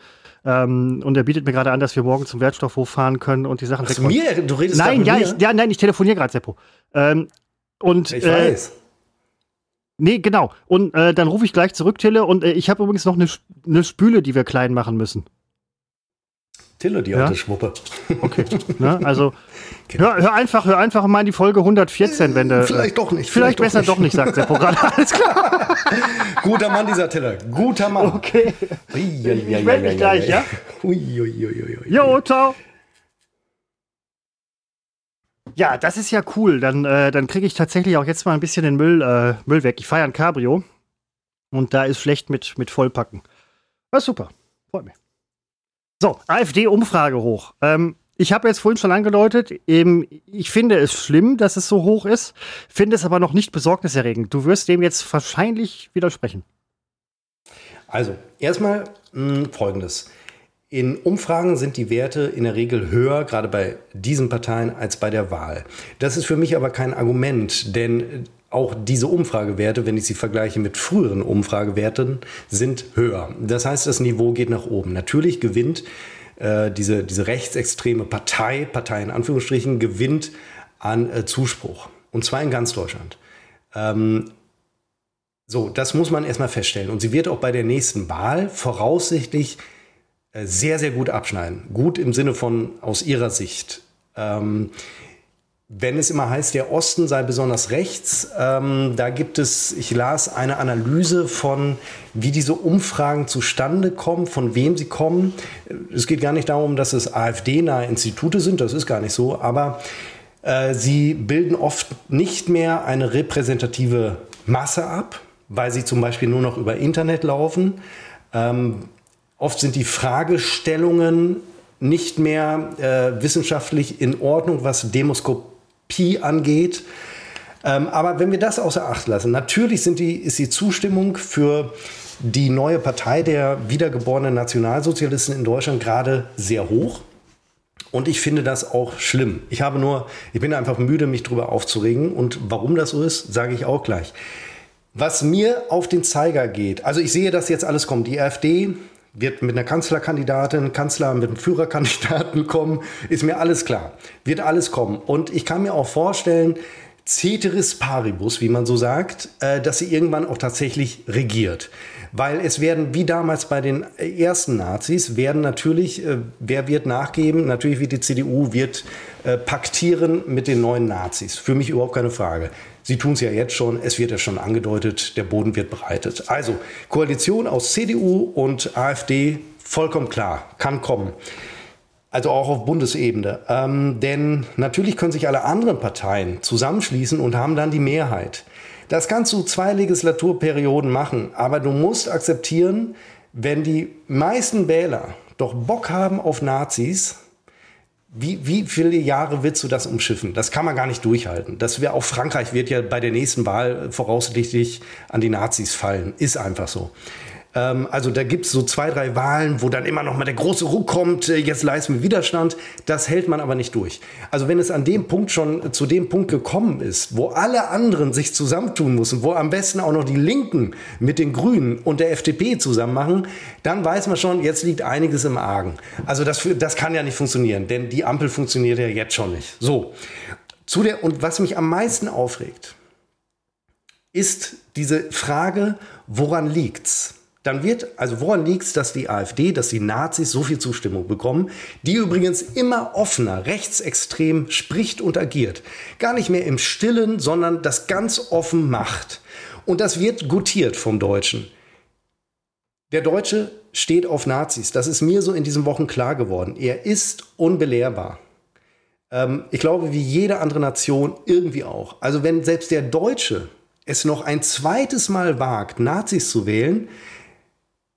Ähm, und er bietet mir gerade an, dass wir morgen zum Wertstoffhof fahren können und die Sachen. Ach, mir? Du redest Nein, ja, mir? ich, ja, nein, ich telefoniere gerade, Seppo. Ähm, und ich äh, weiß. Nee, genau. Und äh, dann rufe ich gleich zurück, Tille. Und äh, ich habe übrigens noch eine, eine Spüle, die wir klein machen müssen. Tille, die alte Schwuppe. Okay. *laughs* Ne? Also hör, hör, einfach, hör einfach mal in die Folge 114, wenn du. Vielleicht doch nicht. Vielleicht, vielleicht besser doch nicht, sagt Seppo gerade. *laughs* Alles klar. Guter Mann, dieser Tille. Guter Mann. Okay. Ui, ui, ui, ich melde mich gleich, ja? Jo, ciao. Ja, das ist ja cool. Dann, äh, dann kriege ich tatsächlich auch jetzt mal ein bisschen den Müll, äh, Müll weg. Ich feiere ein Cabrio und da ist schlecht mit, mit Vollpacken. Ist super. Freut mich. So, AfD-Umfrage hoch. Ähm, ich habe jetzt vorhin schon angedeutet, eben, ich finde es schlimm, dass es so hoch ist, finde es aber noch nicht besorgniserregend. Du wirst dem jetzt wahrscheinlich widersprechen. Also, erstmal mh, Folgendes. In Umfragen sind die Werte in der Regel höher, gerade bei diesen Parteien, als bei der Wahl. Das ist für mich aber kein Argument, denn auch diese Umfragewerte, wenn ich sie vergleiche mit früheren Umfragewerten, sind höher. Das heißt, das Niveau geht nach oben. Natürlich gewinnt äh, diese, diese rechtsextreme Partei, Partei in Anführungsstrichen, gewinnt an äh, Zuspruch. Und zwar in ganz Deutschland. Ähm, so, das muss man erstmal feststellen. Und sie wird auch bei der nächsten Wahl voraussichtlich äh, sehr, sehr gut abschneiden. Gut im Sinne von aus ihrer Sicht. Ähm, wenn es immer heißt, der Osten sei besonders rechts, ähm, da gibt es, ich las eine Analyse von, wie diese Umfragen zustande kommen, von wem sie kommen. Es geht gar nicht darum, dass es AfD-nahe Institute sind, das ist gar nicht so, aber äh, sie bilden oft nicht mehr eine repräsentative Masse ab, weil sie zum Beispiel nur noch über Internet laufen. Ähm, oft sind die Fragestellungen nicht mehr äh, wissenschaftlich in Ordnung, was Demoskopie Pi angeht. Ähm, aber wenn wir das außer Acht lassen, natürlich sind die, ist die Zustimmung für die neue Partei der wiedergeborenen Nationalsozialisten in Deutschland gerade sehr hoch. Und ich finde das auch schlimm. Ich habe nur, ich bin einfach müde, mich darüber aufzuregen. Und warum das so ist, sage ich auch gleich. Was mir auf den Zeiger geht, also ich sehe, dass jetzt alles kommt. Die AfD wird mit einer Kanzlerkandidatin, Kanzler mit einem Führerkandidaten *laughs* kommen, ist mir alles klar. Wird alles kommen. Und ich kann mir auch vorstellen, Ceteris Paribus, wie man so sagt, äh, dass sie irgendwann auch tatsächlich regiert. Weil es werden, wie damals bei den ersten Nazis, werden natürlich, äh, wer wird nachgeben? Natürlich wird die CDU, wird äh, paktieren mit den neuen Nazis. Für mich überhaupt keine Frage. Sie tun es ja jetzt schon, es wird ja schon angedeutet, der Boden wird bereitet. Also Koalition aus CDU und AfD, vollkommen klar, kann kommen. Also auch auf Bundesebene. Ähm, denn natürlich können sich alle anderen Parteien zusammenschließen und haben dann die Mehrheit. Das kannst du zwei Legislaturperioden machen, aber du musst akzeptieren, wenn die meisten Wähler doch Bock haben auf Nazis, wie, wie viele Jahre willst du das umschiffen? Das kann man gar nicht durchhalten. Das wäre auch Frankreich wird ja bei der nächsten Wahl voraussichtlich an die Nazis fallen. Ist einfach so. Ähm, also da gibt es so zwei, drei Wahlen, wo dann immer noch mal der große Ruck kommt, äh, jetzt leisten wir Widerstand. Das hält man aber nicht durch. Also wenn es an dem Punkt schon zu dem Punkt gekommen ist, wo alle anderen sich zusammentun müssen, wo am besten auch noch die Linken mit den Grünen und der FDP zusammen machen, dann weiß man schon, jetzt liegt einiges im Argen. Also das, das kann ja nicht funktionieren, denn die Ampel funktioniert ja jetzt schon nicht. So. Zu der, und was mich am meisten aufregt, ist diese Frage, woran liegt's? Dann wird, also woran liegt es, dass die AfD, dass die Nazis so viel Zustimmung bekommen, die übrigens immer offener, rechtsextrem spricht und agiert. Gar nicht mehr im Stillen, sondern das ganz offen macht. Und das wird gutiert vom Deutschen. Der Deutsche steht auf Nazis. Das ist mir so in diesen Wochen klar geworden. Er ist unbelehrbar. Ähm, ich glaube, wie jede andere Nation irgendwie auch. Also wenn selbst der Deutsche es noch ein zweites Mal wagt, Nazis zu wählen,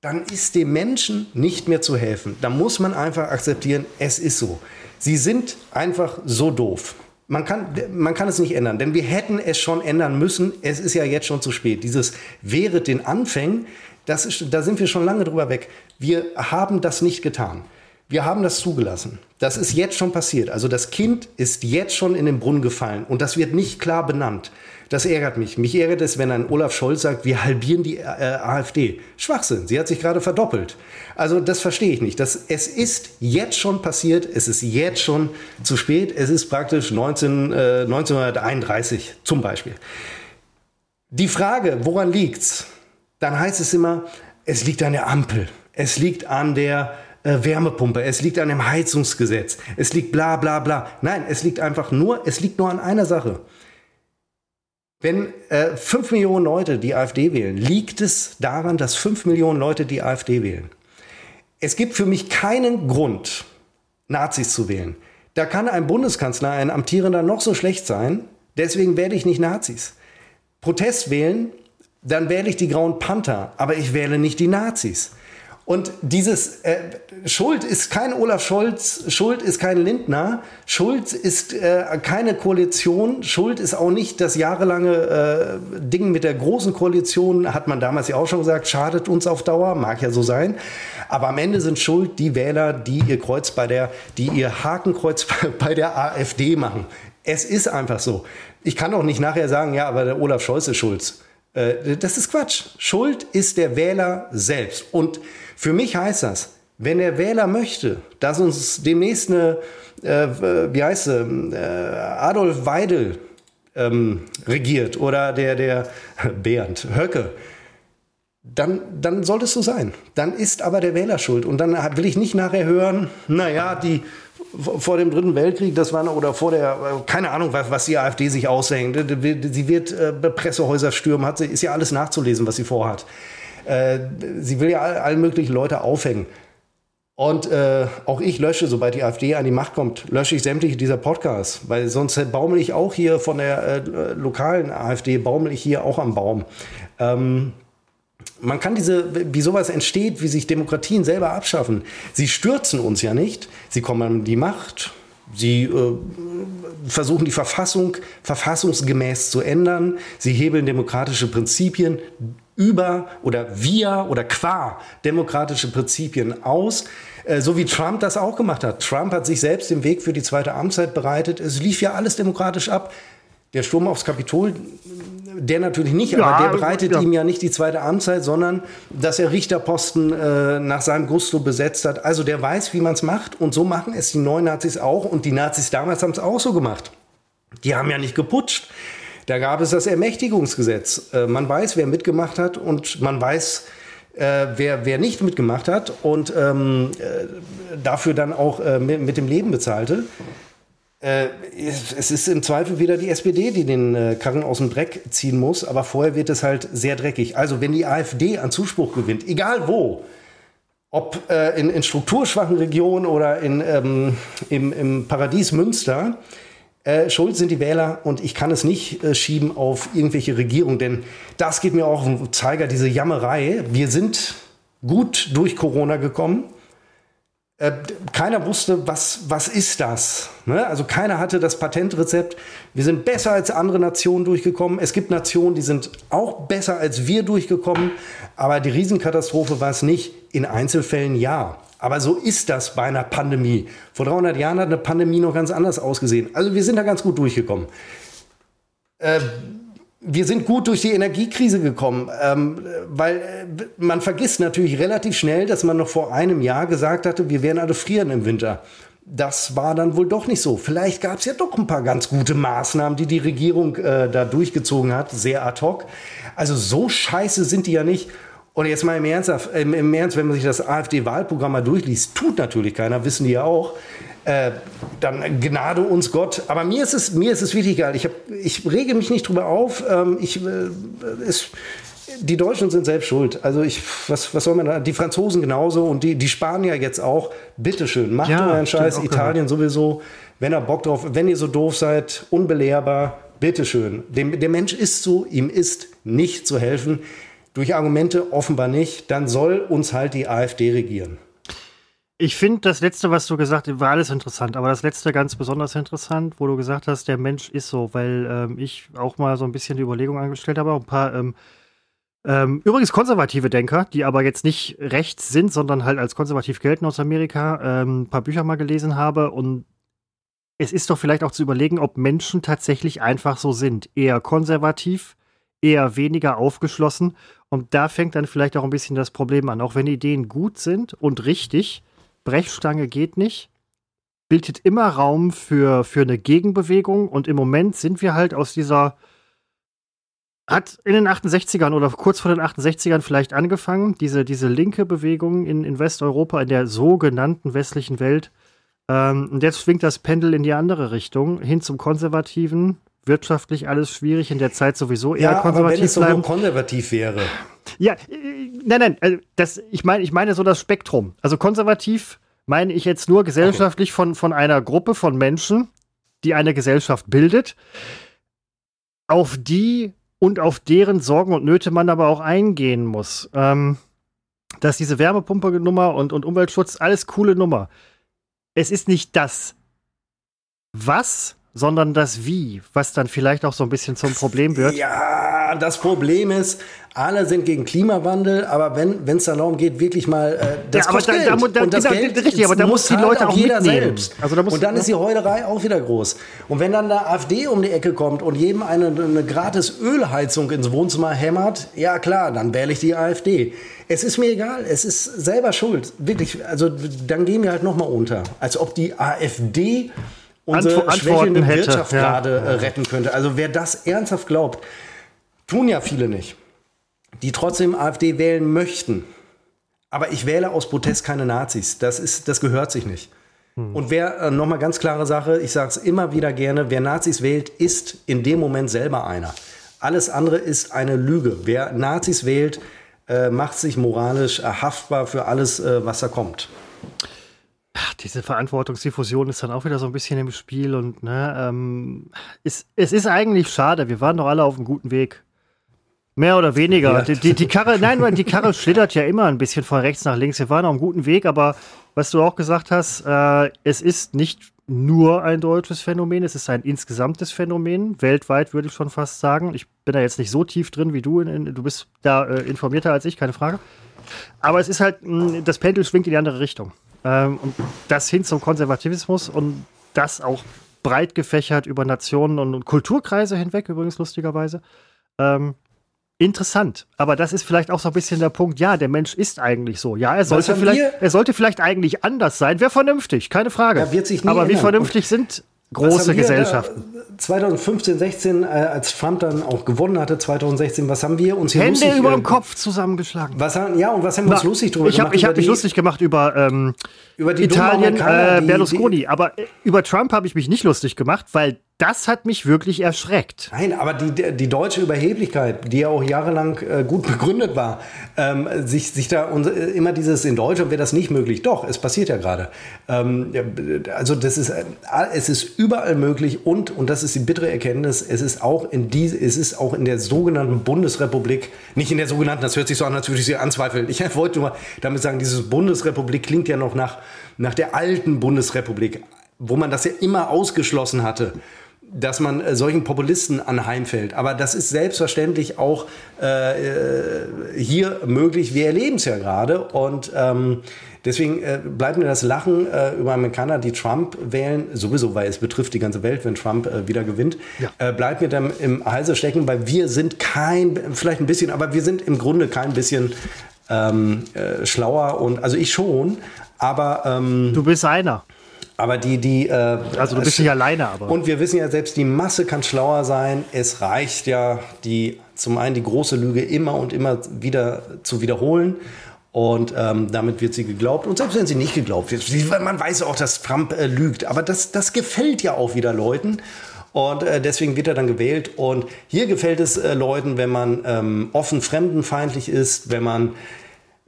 dann ist dem Menschen nicht mehr zu helfen. Da muss man einfach akzeptieren, es ist so. Sie sind einfach so doof. Man kann, man kann es nicht ändern, denn wir hätten es schon ändern müssen. Es ist ja jetzt schon zu spät. Dieses wäre den Anfängen, das ist, da sind wir schon lange drüber weg. Wir haben das nicht getan. Wir haben das zugelassen. Das ist jetzt schon passiert. Also das Kind ist jetzt schon in den Brunnen gefallen und das wird nicht klar benannt. Das ärgert mich. Mich ärgert es, wenn ein Olaf Scholz sagt, wir halbieren die äh, AfD. Schwachsinn. Sie hat sich gerade verdoppelt. Also das verstehe ich nicht. Das, es ist jetzt schon passiert. Es ist jetzt schon zu spät. Es ist praktisch 19, äh, 1931 zum Beispiel. Die Frage, woran liegt's? Dann heißt es immer, es liegt an der Ampel. Es liegt an der äh, Wärmepumpe, es liegt an dem Heizungsgesetz, es liegt bla bla bla. Nein, es liegt einfach nur, es liegt nur an einer Sache. Wenn äh, 5 Millionen Leute die AfD wählen, liegt es daran, dass 5 Millionen Leute die AfD wählen. Es gibt für mich keinen Grund, Nazis zu wählen. Da kann ein Bundeskanzler, ein amtierender noch so schlecht sein. Deswegen wähle ich nicht Nazis. Protest wählen, dann wähle ich die Grauen Panther, aber ich wähle nicht die Nazis. Und dieses äh, Schuld ist kein Olaf Scholz, Schuld ist kein Lindner, Schuld ist äh, keine Koalition, Schuld ist auch nicht das jahrelange äh, Ding mit der großen Koalition, hat man damals ja auch schon gesagt, schadet uns auf Dauer, mag ja so sein. Aber am Ende sind Schuld die Wähler, die ihr Kreuz bei der, die ihr Hakenkreuz *laughs* bei der AfD machen. Es ist einfach so. Ich kann auch nicht nachher sagen, ja, aber der Olaf Scholz ist schuld. Äh, das ist Quatsch. Schuld ist der Wähler selbst. Und für mich heißt das, wenn der Wähler möchte, dass uns demnächst eine, äh, wie heißt sie, äh, Adolf Weidel ähm, regiert oder der, der *laughs* Bernd Höcke, dann, dann sollte es so sein. Dann ist aber der Wähler schuld. Und dann will ich nicht nachher hören, naja, die vor dem Dritten Weltkrieg, das war oder vor der, keine Ahnung, was, was die AfD sich aushängt. Sie wird äh, Pressehäuser stürmen, hat, ist ja alles nachzulesen, was sie vorhat. Äh, sie will ja all, alle möglichen Leute aufhängen. Und äh, auch ich lösche, sobald die AfD an die Macht kommt, lösche ich sämtliche dieser Podcasts, weil sonst baumel ich auch hier von der äh, lokalen AfD, baumel ich hier auch am Baum. Ähm, man kann diese, wie sowas entsteht, wie sich Demokratien selber abschaffen. Sie stürzen uns ja nicht, sie kommen an die Macht, Sie äh, versuchen die Verfassung verfassungsgemäß zu ändern. Sie hebeln demokratische Prinzipien über oder via oder qua demokratische Prinzipien aus, äh, so wie Trump das auch gemacht hat. Trump hat sich selbst den Weg für die zweite Amtszeit bereitet. Es lief ja alles demokratisch ab. Der Sturm aufs Kapitol, der natürlich nicht, ja, aber der bereitet ja. ihm ja nicht die zweite Amtszeit, sondern dass er Richterposten äh, nach seinem Gusto besetzt hat. Also der weiß, wie man es macht und so machen es die neuen Nazis auch und die Nazis damals haben es auch so gemacht. Die haben ja nicht geputscht. Da gab es das Ermächtigungsgesetz. Äh, man weiß, wer mitgemacht hat und man weiß, äh, wer, wer nicht mitgemacht hat und ähm, äh, dafür dann auch mit, mit, dem Leben bezahlte. Es ist im Zweifel wieder die SPD, die den Karren aus dem Dreck ziehen muss, aber vorher wird es halt sehr dreckig. Also wenn die AfD an Zuspruch gewinnt, egal wo, ob in, in strukturschwachen Regionen oder in, ähm, im, im Paradies Münster, äh, schuld sind die Wähler und ich kann es nicht äh, schieben auf irgendwelche Regierungen, denn das geht mir auch auf den Zeiger, diese Jammerei. Wir sind gut durch Corona gekommen. Äh, keiner wusste, was, was ist das? Ne? Also keiner hatte das Patentrezept. Wir sind besser als andere Nationen durchgekommen. Es gibt Nationen, die sind auch besser als wir durchgekommen. Aber die Riesenkatastrophe war es nicht. In Einzelfällen ja. Aber so ist das bei einer Pandemie. Vor 300 Jahren hat eine Pandemie noch ganz anders ausgesehen. Also wir sind da ganz gut durchgekommen. Äh, wir sind gut durch die Energiekrise gekommen, ähm, weil äh, man vergisst natürlich relativ schnell, dass man noch vor einem Jahr gesagt hatte, wir werden alle frieren im Winter. Das war dann wohl doch nicht so. Vielleicht gab es ja doch ein paar ganz gute Maßnahmen, die die Regierung äh, da durchgezogen hat, sehr ad hoc. Also so scheiße sind die ja nicht. Und jetzt mal im Ernst, im, im Ernst wenn man sich das AfD-Wahlprogramm mal durchliest, tut natürlich keiner, wissen die ja auch. Äh, dann Gnade uns Gott. Aber mir ist es, mir ist es wirklich egal. Ich, hab, ich rege mich nicht drüber auf. Ähm, ich, äh, es, die Deutschen sind selbst schuld. Also ich, was, was soll man da? Die Franzosen genauso und die, die Spanier jetzt auch. Bitteschön, macht ja, euren Scheiß. Italien genau. sowieso. Wenn ihr Bock drauf, wenn ihr so doof seid, unbelehrbar, bitteschön. Dem, der Mensch ist so, ihm ist nicht zu helfen. Durch Argumente offenbar nicht. Dann soll uns halt die AfD regieren. Ich finde das letzte, was du gesagt hast, war alles interessant, aber das letzte ganz besonders interessant, wo du gesagt hast, der Mensch ist so, weil ähm, ich auch mal so ein bisschen die Überlegung angestellt habe, ein paar ähm, ähm, übrigens konservative Denker, die aber jetzt nicht rechts sind, sondern halt als konservativ gelten aus Amerika, ähm, ein paar Bücher mal gelesen habe und es ist doch vielleicht auch zu überlegen, ob Menschen tatsächlich einfach so sind, eher konservativ, eher weniger aufgeschlossen und da fängt dann vielleicht auch ein bisschen das Problem an. Auch wenn Ideen gut sind und richtig, Brechstange geht nicht, bildet immer Raum für, für eine Gegenbewegung. Und im Moment sind wir halt aus dieser. Hat in den 68ern oder kurz vor den 68ern vielleicht angefangen, diese, diese linke Bewegung in, in Westeuropa, in der sogenannten westlichen Welt. Ähm, und jetzt schwingt das Pendel in die andere Richtung, hin zum Konservativen, wirtschaftlich alles schwierig, in der Zeit sowieso eher ja, konservativ aber wenn es bleiben. nur konservativ wäre. Ja, äh, nein, nein, also das, ich meine ich meine so das Spektrum. Also konservativ meine ich jetzt nur gesellschaftlich okay. von, von einer Gruppe von Menschen, die eine Gesellschaft bildet, auf die und auf deren Sorgen und Nöte man aber auch eingehen muss. Ähm, dass diese Wärmepumpe-Nummer und, und Umweltschutz, alles coole Nummer. Es ist nicht das Was, sondern das Wie, was dann vielleicht auch so ein bisschen zum Problem wird. Ja, das Problem ist, alle sind gegen Klimawandel, aber wenn es darum geht, wirklich mal äh, das ja, kostet da, Geld. Da, da, und das genau, Geld richtig, aber da muss die Leute auch jeder mitnehmen. selbst. Also da muss, und dann ne? ist die Heulerei auch wieder groß. Und wenn dann der AfD um die Ecke kommt und jedem eine, eine gratis Ölheizung ins Wohnzimmer hämmert, ja klar, dann wähle ich die AfD. Es ist mir egal, es ist selber schuld. Wirklich, also dann gehen wir halt nochmal unter. Als ob die AfD unsere Antw schwächelnde Wirtschaft ja. gerade äh, retten könnte. Also wer das ernsthaft glaubt, tun ja viele nicht, die trotzdem AfD wählen möchten. Aber ich wähle aus Protest keine Nazis. Das, ist, das gehört sich nicht. Hm. Und wer, äh, nochmal ganz klare Sache, ich sage es immer wieder gerne, wer Nazis wählt, ist in dem Moment selber einer. Alles andere ist eine Lüge. Wer Nazis wählt, äh, macht sich moralisch erhaftbar für alles, äh, was da kommt diese Verantwortungsdiffusion ist dann auch wieder so ein bisschen im Spiel und ne, ähm, ist, es ist eigentlich schade. Wir waren doch alle auf einem guten Weg. Mehr oder weniger. Ja. Die, die, die, Karre, nein, die Karre schlittert ja immer ein bisschen von rechts nach links. Wir waren auf einem guten Weg, aber was du auch gesagt hast, äh, es ist nicht nur ein deutsches Phänomen, es ist ein insgesamtes Phänomen. Weltweit würde ich schon fast sagen. Ich bin da jetzt nicht so tief drin wie du. In, in, du bist da äh, informierter als ich, keine Frage. Aber es ist halt, mh, das Pendel schwingt in die andere Richtung. Ähm, und das hin zum Konservativismus und das auch breit gefächert über Nationen und, Kulturkreise hinweg, übrigens lustigerweise. Ähm, interessant. Aber das ist vielleicht auch so ein bisschen der Punkt, ja, der Mensch ist eigentlich so. Ja, er sollte, vielleicht, er sollte vielleicht eigentlich anders sein. Wäre vernünftig, keine Frage. Aber ändern. wie vernünftig sind große Gesellschaften? 2015, 16, äh, als Trump dann auch gewonnen hatte, 2016, was haben wir uns hier Hände lustig, über dem Kopf zusammengeschlagen. Was haben, ja, und was haben wir uns Na, lustig drüber ich hab, gemacht? Ich habe mich lustig gemacht über, ähm, über Italien, äh, Berlusconi. Die, aber äh, über Trump habe ich mich nicht lustig gemacht, weil das hat mich wirklich erschreckt. Nein, aber die, die deutsche Überheblichkeit, die ja auch jahrelang äh, gut begründet war, ähm, sich, sich da und, äh, immer dieses in Deutschland wäre das nicht möglich. Doch, es passiert ja gerade. Ähm, also das ist, äh, es ist überall möglich und, und das ist die bittere Erkenntnis, es ist auch in die, es ist auch in der sogenannten Bundesrepublik, nicht in der sogenannten, das hört sich so an, als würde ich sie anzweifeln. Ich *laughs* wollte nur damit sagen, diese Bundesrepublik klingt ja noch nach, nach der alten Bundesrepublik, wo man das ja immer ausgeschlossen hatte dass man äh, solchen Populisten anheimfällt. Aber das ist selbstverständlich auch äh, äh hier möglich. Wir erleben es ja gerade. Und ähm, deswegen äh, bleibt mir das Lachen äh, über Amerikaner, die Trump wählen, sowieso, weil es betrifft die ganze Welt, wenn Trump äh, wieder gewinnt, ja. bleibt mir dann im Halse stecken, weil wir sind kein, vielleicht ein bisschen, aber wir sind im Grunde kein bisschen ähm, äh, schlauer. Und also ich schon, aber ähm, du bist einer. Aber die, die. Äh, also du bist nicht alleine, aber. Und wir wissen ja, selbst die Masse kann schlauer sein. Es reicht ja, die zum einen die große Lüge immer und immer wieder zu wiederholen. Und ähm, damit wird sie geglaubt. Und selbst wenn sie nicht geglaubt wird, man weiß auch, dass Trump äh, lügt. Aber das, das gefällt ja auch wieder Leuten. Und äh, deswegen wird er dann gewählt. Und hier gefällt es äh, Leuten, wenn man ähm, offen fremdenfeindlich ist, wenn man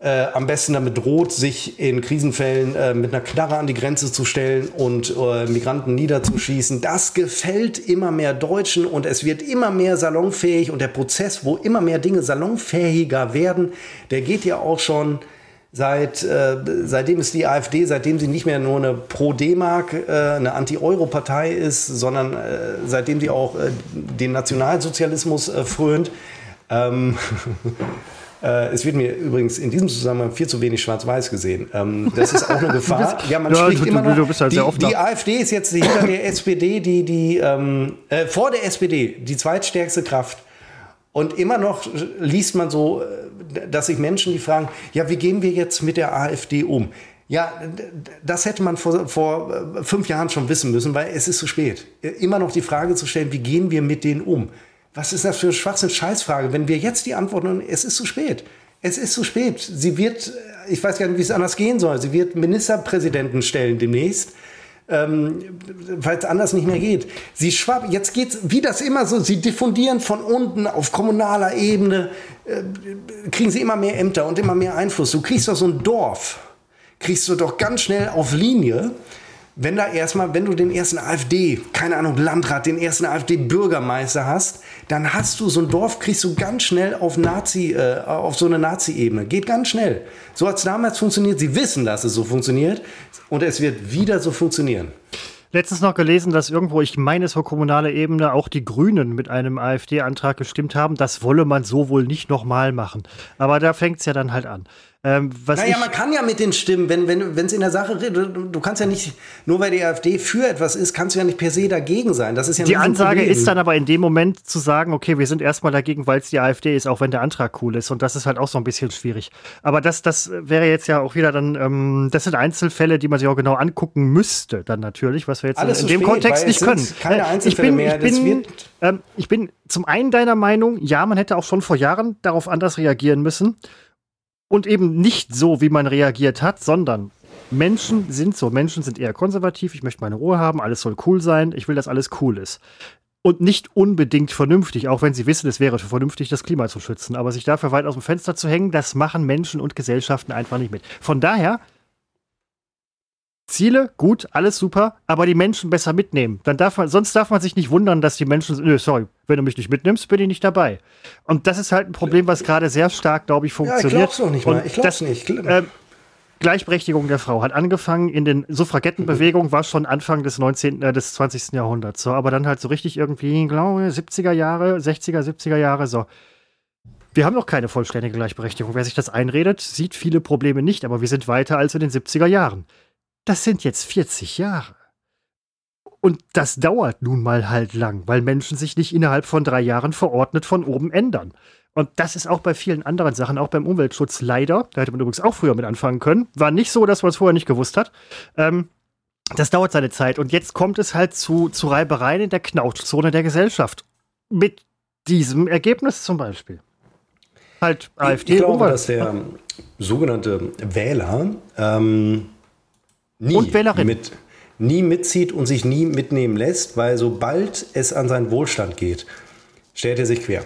äh, am besten damit droht, sich in Krisenfällen äh, mit einer Knarre an die Grenze zu stellen und äh, Migranten niederzuschießen. Das gefällt immer mehr Deutschen und es wird immer mehr salonfähig und der Prozess, wo immer mehr Dinge salonfähiger werden, der geht ja auch schon seit äh, seitdem es die AfD, seitdem sie nicht mehr nur eine Pro-D-Mark, äh, eine Anti-Euro-Partei ist, sondern äh, seitdem sie auch äh, den Nationalsozialismus äh, frönt. Ähm Äh, *laughs* es wird mir übrigens in diesem Zusammenhang viel zu wenig schwarz-weiß gesehen. Ähm, das ist auch eine *laughs* Gefahr. ja, man ja, spricht du, immer noch. Du bist halt die, sehr oft die AfD ist jetzt hinter der SPD, die, die ähm, äh, vor der SPD die zweitstärkste Kraft. Und immer noch liest man so, äh, dass sich Menschen, die fragen, ja, wie gehen wir jetzt mit der AfD um? Ja, das hätte man vor, vor äh, fünf Jahren schon wissen müssen, weil es ist zu spät. Immer noch die Frage zu stellen, wie gehen wir mit denen um? Was ist das für eine schwachsinn Scheißfrage? Wenn wir jetzt die Antworten, es ist zu spät. Es ist zu spät. Sie wird, ich weiß gar nicht, wie es anders gehen soll. Sie wird Ministerpräsidenten stellen demnächst. Ähm, weil es anders nicht mehr geht. Sie schwab, jetzt geht's, wie das immer so, sie diffundieren von unten auf kommunaler Ebene, äh, kriegen sie immer mehr Ämter und immer mehr Einfluss. Du kriegst doch so ein Dorf kriegst du doch ganz schnell auf Linie, wenn da erstmal, wenn du den ersten AfD, keine Ahnung, Landrat, den ersten AfD-Bürgermeister hast, dann hast du so ein Dorf, kriegst du ganz schnell auf Nazi, äh, auf so eine Nazi-Ebene. Geht ganz schnell. So hat es damals funktioniert. Sie wissen, dass es so funktioniert. Und es wird wieder so funktionieren letztens noch gelesen, dass irgendwo, ich meine es war kommunale Ebene, auch die Grünen mit einem AfD-Antrag gestimmt haben. Das wolle man so wohl nicht nochmal machen. Aber da fängt es ja dann halt an. Ähm, naja, man kann ja mit den Stimmen, wenn es wenn, in der Sache, du, du kannst ja nicht, nur weil die AfD für etwas ist, kannst du ja nicht per se dagegen sein. Das ist ja die Ansage ist dann aber in dem Moment zu sagen, okay, wir sind erstmal dagegen, weil es die AfD ist, auch wenn der Antrag cool ist. Und das ist halt auch so ein bisschen schwierig. Aber das, das wäre jetzt ja auch wieder dann, ähm, das sind Einzelfälle, die man sich auch genau angucken müsste, dann natürlich, was wir jetzt Alles in, in dem spät, Kontext nicht können. Keine Einzelfälle ich bin, mehr. Ich bin, ähm, ich bin zum einen deiner Meinung, ja, man hätte auch schon vor Jahren darauf anders reagieren müssen. Und eben nicht so, wie man reagiert hat, sondern Menschen sind so. Menschen sind eher konservativ. Ich möchte meine Ruhe haben. Alles soll cool sein. Ich will, dass alles cool ist. Und nicht unbedingt vernünftig, auch wenn sie wissen, es wäre vernünftig, das Klima zu schützen. Aber sich dafür weit aus dem Fenster zu hängen, das machen Menschen und Gesellschaften einfach nicht mit. Von daher Ziele, gut, alles super, aber die Menschen besser mitnehmen. Dann darf man, sonst darf man sich nicht wundern, dass die Menschen, nö, sorry, wenn du mich nicht mitnimmst, bin ich nicht dabei. Und das ist halt ein Problem, was gerade sehr stark, glaube ich, funktioniert. Ja, ich glaub's auch nicht mal. Ich glaub's das, nicht. Äh, Gleichberechtigung der Frau hat angefangen in den Suffragettenbewegungen, war schon Anfang des 19., äh, des 20. Jahrhunderts. So, aber dann halt so richtig irgendwie, glaube ich, 70er Jahre, 60er, 70er Jahre, so. Wir haben noch keine vollständige Gleichberechtigung. Wer sich das einredet, sieht viele Probleme nicht, aber wir sind weiter als in den 70er Jahren das sind jetzt 40 Jahre. Und das dauert nun mal halt lang, weil Menschen sich nicht innerhalb von drei Jahren verordnet von oben ändern. Und das ist auch bei vielen anderen Sachen, auch beim Umweltschutz leider, da hätte man übrigens auch früher mit anfangen können, war nicht so, dass man es vorher nicht gewusst hat. Ähm, das dauert seine Zeit. Und jetzt kommt es halt zu, zu Reibereien in der Knautschzone der Gesellschaft. Mit diesem Ergebnis zum Beispiel. Halt AfD. Ich glaube, dass der sogenannte Wähler ähm, nie und Wählerin. Mit, nie mitzieht und sich nie mitnehmen lässt, weil sobald es an seinen Wohlstand geht, stellt er sich quer.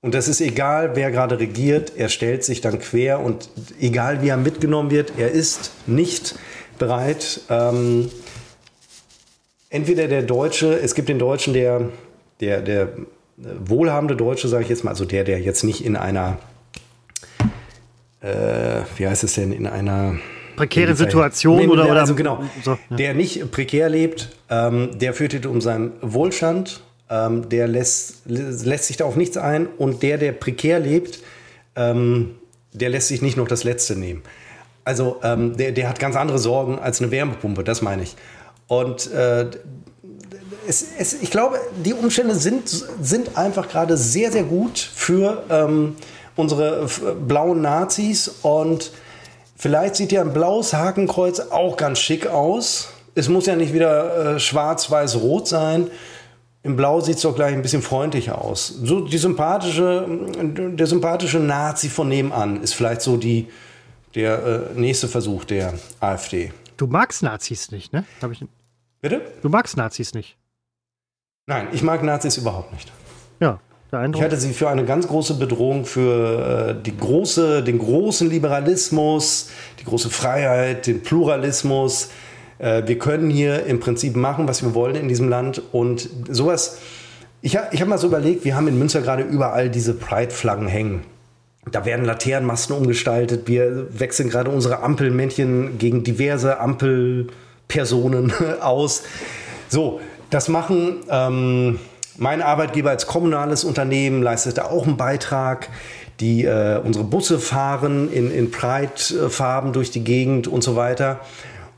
Und das ist egal, wer gerade regiert, er stellt sich dann quer und egal wie er mitgenommen wird, er ist nicht bereit. Ähm, entweder der Deutsche, es gibt den Deutschen, der, der, der wohlhabende Deutsche, sage ich jetzt mal, also der, der jetzt nicht in einer, äh, wie heißt es denn, in einer prekäre Situation nee, oder, oder also genau, so, ja. der nicht prekär lebt, ähm, der fürchtet um seinen Wohlstand, ähm, der lässt, lässt sich da auf nichts ein und der, der prekär lebt, ähm, der lässt sich nicht noch das Letzte nehmen. Also ähm, der, der hat ganz andere Sorgen als eine Wärmepumpe, das meine ich. Und äh, es, es, ich glaube, die Umstände sind, sind einfach gerade sehr, sehr gut für ähm, unsere blauen Nazis und Vielleicht sieht ja ein blaues Hakenkreuz auch ganz schick aus. Es muss ja nicht wieder äh, schwarz, weiß, rot sein. Im Blau sieht es doch gleich ein bisschen freundlicher aus. So die sympathische, der sympathische Nazi von nebenan ist vielleicht so die, der äh, nächste Versuch der AfD. Du magst Nazis nicht, ne? Ich... Bitte? Du magst Nazis nicht. Nein, ich mag Nazis überhaupt nicht. Ja, ich halte sie für eine ganz große Bedrohung für äh, die große, den großen Liberalismus, die große Freiheit, den Pluralismus. Äh, wir können hier im Prinzip machen, was wir wollen in diesem Land. Und sowas, ich, ich habe mal so überlegt, wir haben in Münster gerade überall diese Pride-Flaggen hängen. Da werden Laternenmasten umgestaltet. Wir wechseln gerade unsere Ampelmännchen gegen diverse Ampelpersonen *laughs* aus. So, das machen. Ähm, mein Arbeitgeber als kommunales Unternehmen leistet da auch einen Beitrag. Die äh, unsere Busse fahren in, in Pride-Farben durch die Gegend und so weiter.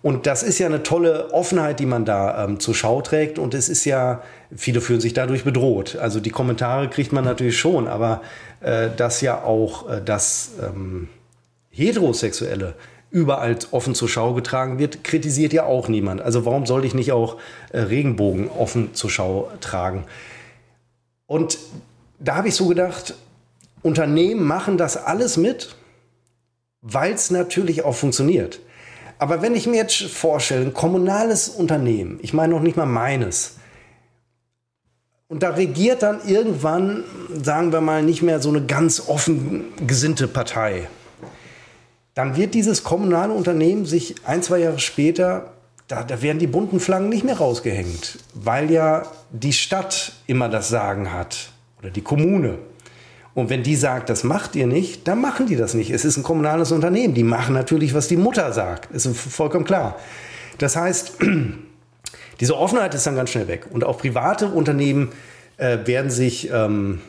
Und das ist ja eine tolle Offenheit, die man da ähm, zur Schau trägt. Und es ist ja, viele fühlen sich dadurch bedroht. Also die Kommentare kriegt man natürlich schon, aber äh, dass ja auch äh, das ähm, Heterosexuelle überall offen zur Schau getragen wird, kritisiert ja auch niemand. Also warum sollte ich nicht auch äh, Regenbogen offen zur Schau tragen? Und da habe ich so gedacht, Unternehmen machen das alles mit, weil es natürlich auch funktioniert. Aber wenn ich mir jetzt vorstelle, ein kommunales Unternehmen, ich meine noch nicht mal meines, und da regiert dann irgendwann, sagen wir mal, nicht mehr so eine ganz offen gesinnte Partei dann wird dieses kommunale Unternehmen sich ein, zwei Jahre später, da, da werden die bunten Flaggen nicht mehr rausgehängt, weil ja die Stadt immer das Sagen hat oder die Kommune. Und wenn die sagt, das macht ihr nicht, dann machen die das nicht. Es ist ein kommunales Unternehmen. Die machen natürlich, was die Mutter sagt. Ist vollkommen klar. Das heißt, *clears throat* diese Offenheit ist dann ganz schnell weg. Und auch private Unternehmen äh, werden sich ähm,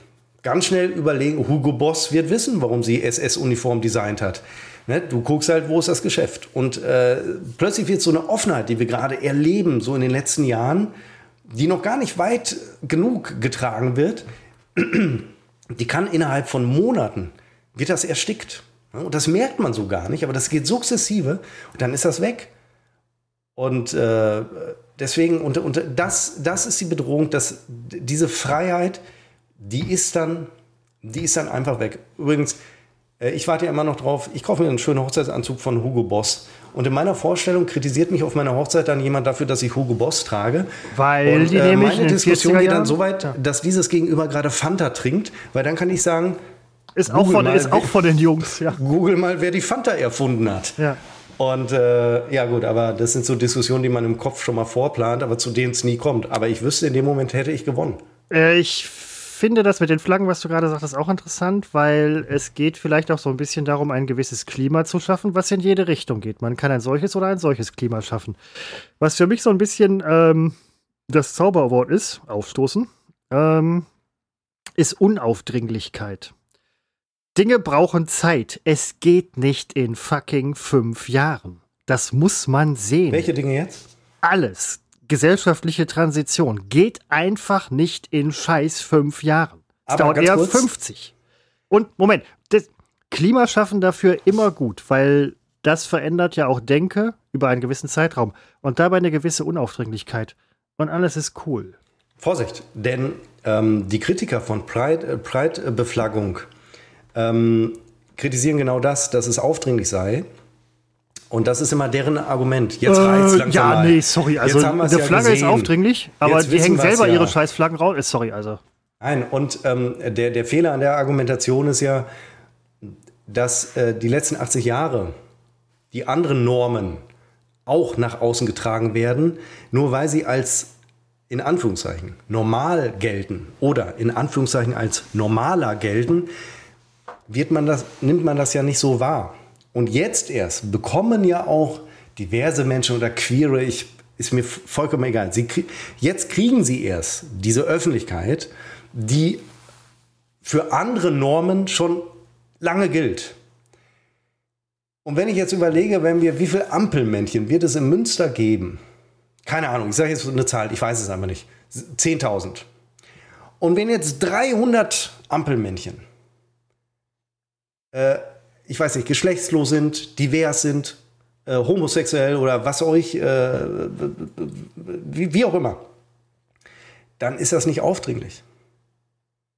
ganz schnell überlegen, Hugo Boss wird wissen, warum sie SS-Uniform designt hat. Ne? Du guckst halt, wo ist das Geschäft? Und äh, plötzlich wird so eine Offenheit, die wir gerade erleben, so in den letzten Jahren, die noch gar nicht weit genug getragen wird, *clears throat* die kann innerhalb von Monaten, wird das erstickt. Und das merkt man so gar nicht, aber das geht sukzessive und dann ist das weg. Und äh, deswegen, und, und das, das ist die Bedrohung, dass diese Freiheit, die ist dann, die ist dann einfach weg. Übrigens, ich warte ja immer noch drauf, ich kaufe mir einen schönen Hochzeitsanzug von Hugo Boss. Und in meiner Vorstellung kritisiert mich auf meiner Hochzeit dann jemand dafür, dass ich Hugo Boss trage. Weil und, die äh, meine Diskussion geht dann so weit, Ja. dass dieses Gegenüber gerade Fanta trinkt, weil dann kann ich sagen, Ist auch, von, mal, ist auch von den Jungs, ja. *laughs* google mal, wer die Fanta erfunden hat. ja. Und äh, ja gut, aber das sind so Diskussionen, die man im Kopf schon mal vorplant, aber zu denen es nie kommt. Aber ich wüsste, in dem Moment hätte ich gewonnen. Äh, ich finde das mit den Flaggen, was du gerade sagtest, auch interessant, weil es geht vielleicht auch so ein bisschen darum, ein gewisses Klima zu schaffen, was in jede Richtung geht. Man kann ein solches oder ein solches Klima schaffen. Was für mich so ein bisschen ähm, das Zauberwort ist, aufstoßen, ähm, ist Unaufdringlichkeit. Dinge brauchen Zeit. Es geht nicht in fucking fünf Jahren. Das muss man sehen Welche Dinge jetzt? alles, gesellschaftliche Transition, geht einfach nicht in scheiß fünf Jahren. Es Aber dauert eher kurz. 50. Und Moment, das Klima schaffen dafür immer gut, weil das verändert ja auch Denke über einen gewissen Zeitraum und dabei eine gewisse Unaufdringlichkeit. Und alles ist cool. Vorsicht, denn ähm, die Kritiker von Pride- äh, Pride-Beflaggung ähm, kritisieren genau das, dass es aufdringlich sei. Und das ist immer deren Argument. Jetzt reicht's Äh, langsam ja, mal. nee, sorry. Also, eine ja Flagge ist gesehen. aufdringlich, aber Jetzt die hängen selber ja. ihre scheiß Flaggen raus. Äh, Sorry, also. Nein, und ähm, der, der Fehler an der Argumentation ist ja, dass äh, die letzten 80 Jahre die anderen Normen auch nach außen getragen werden, nur weil sie als in Anführungszeichen normal gelten oder in Anführungszeichen als normaler gelten, wird man das, nimmt man das ja nicht so wahr. Und jetzt erst bekommen ja auch diverse Menschen oder Queere, ich, ist mir vollkommen egal, sie, jetzt kriegen sie erst diese Öffentlichkeit, die für andere Normen schon lange gilt. Und wenn ich jetzt überlege, wenn wir, wie viele Ampelmännchen wird es in Münster geben? Keine Ahnung, ich sage jetzt eine Zahl, ich weiß es einfach nicht. 10.000. Und wenn jetzt 300 Ampelmännchen, äh, ich weiß nicht, geschlechtslos sind, divers sind, äh, homosexuell oder was euch, äh, wie, wie auch immer, dann ist das nicht aufdringlich.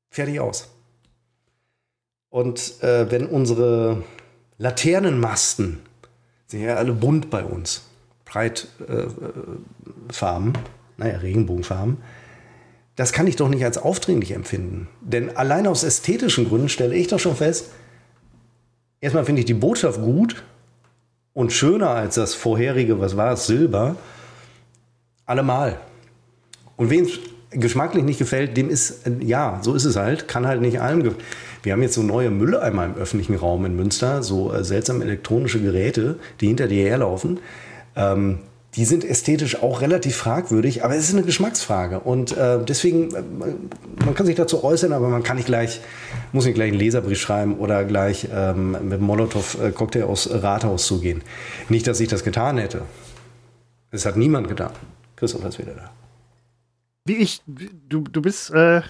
Fertig aus. Und äh, wenn unsere Laternenmasten, sind ja alle bunt bei uns, breit äh, naja, Regenbogenfarben, das kann ich doch nicht als aufdringlich empfinden. Denn allein aus ästhetischen Gründen stelle ich doch schon fest, erstmal finde ich die Botschaft gut und schöner als das vorherige, was war es, Silber, allemal. Und wem es geschmacklich nicht gefällt, dem ist, ja, so ist es halt, kann halt nicht allem. Wir haben jetzt so neue Mülleimer im öffentlichen Raum in Münster, so äh, seltsame elektronische Geräte, die hinter dir herlaufen. Ähm, die sind ästhetisch auch relativ fragwürdig, aber es ist eine Geschmacksfrage. Und äh, deswegen, äh, man kann sich dazu äußern, aber man kann nicht gleich, muss nicht gleich einen Leserbrief schreiben oder gleich ähm, mit einem Molotow-Cocktail aus Rathaus zugehen. Nicht, dass ich das getan hätte. Es hat niemand getan. Christoph ist wieder da. Wie ich, du, du bist, äh,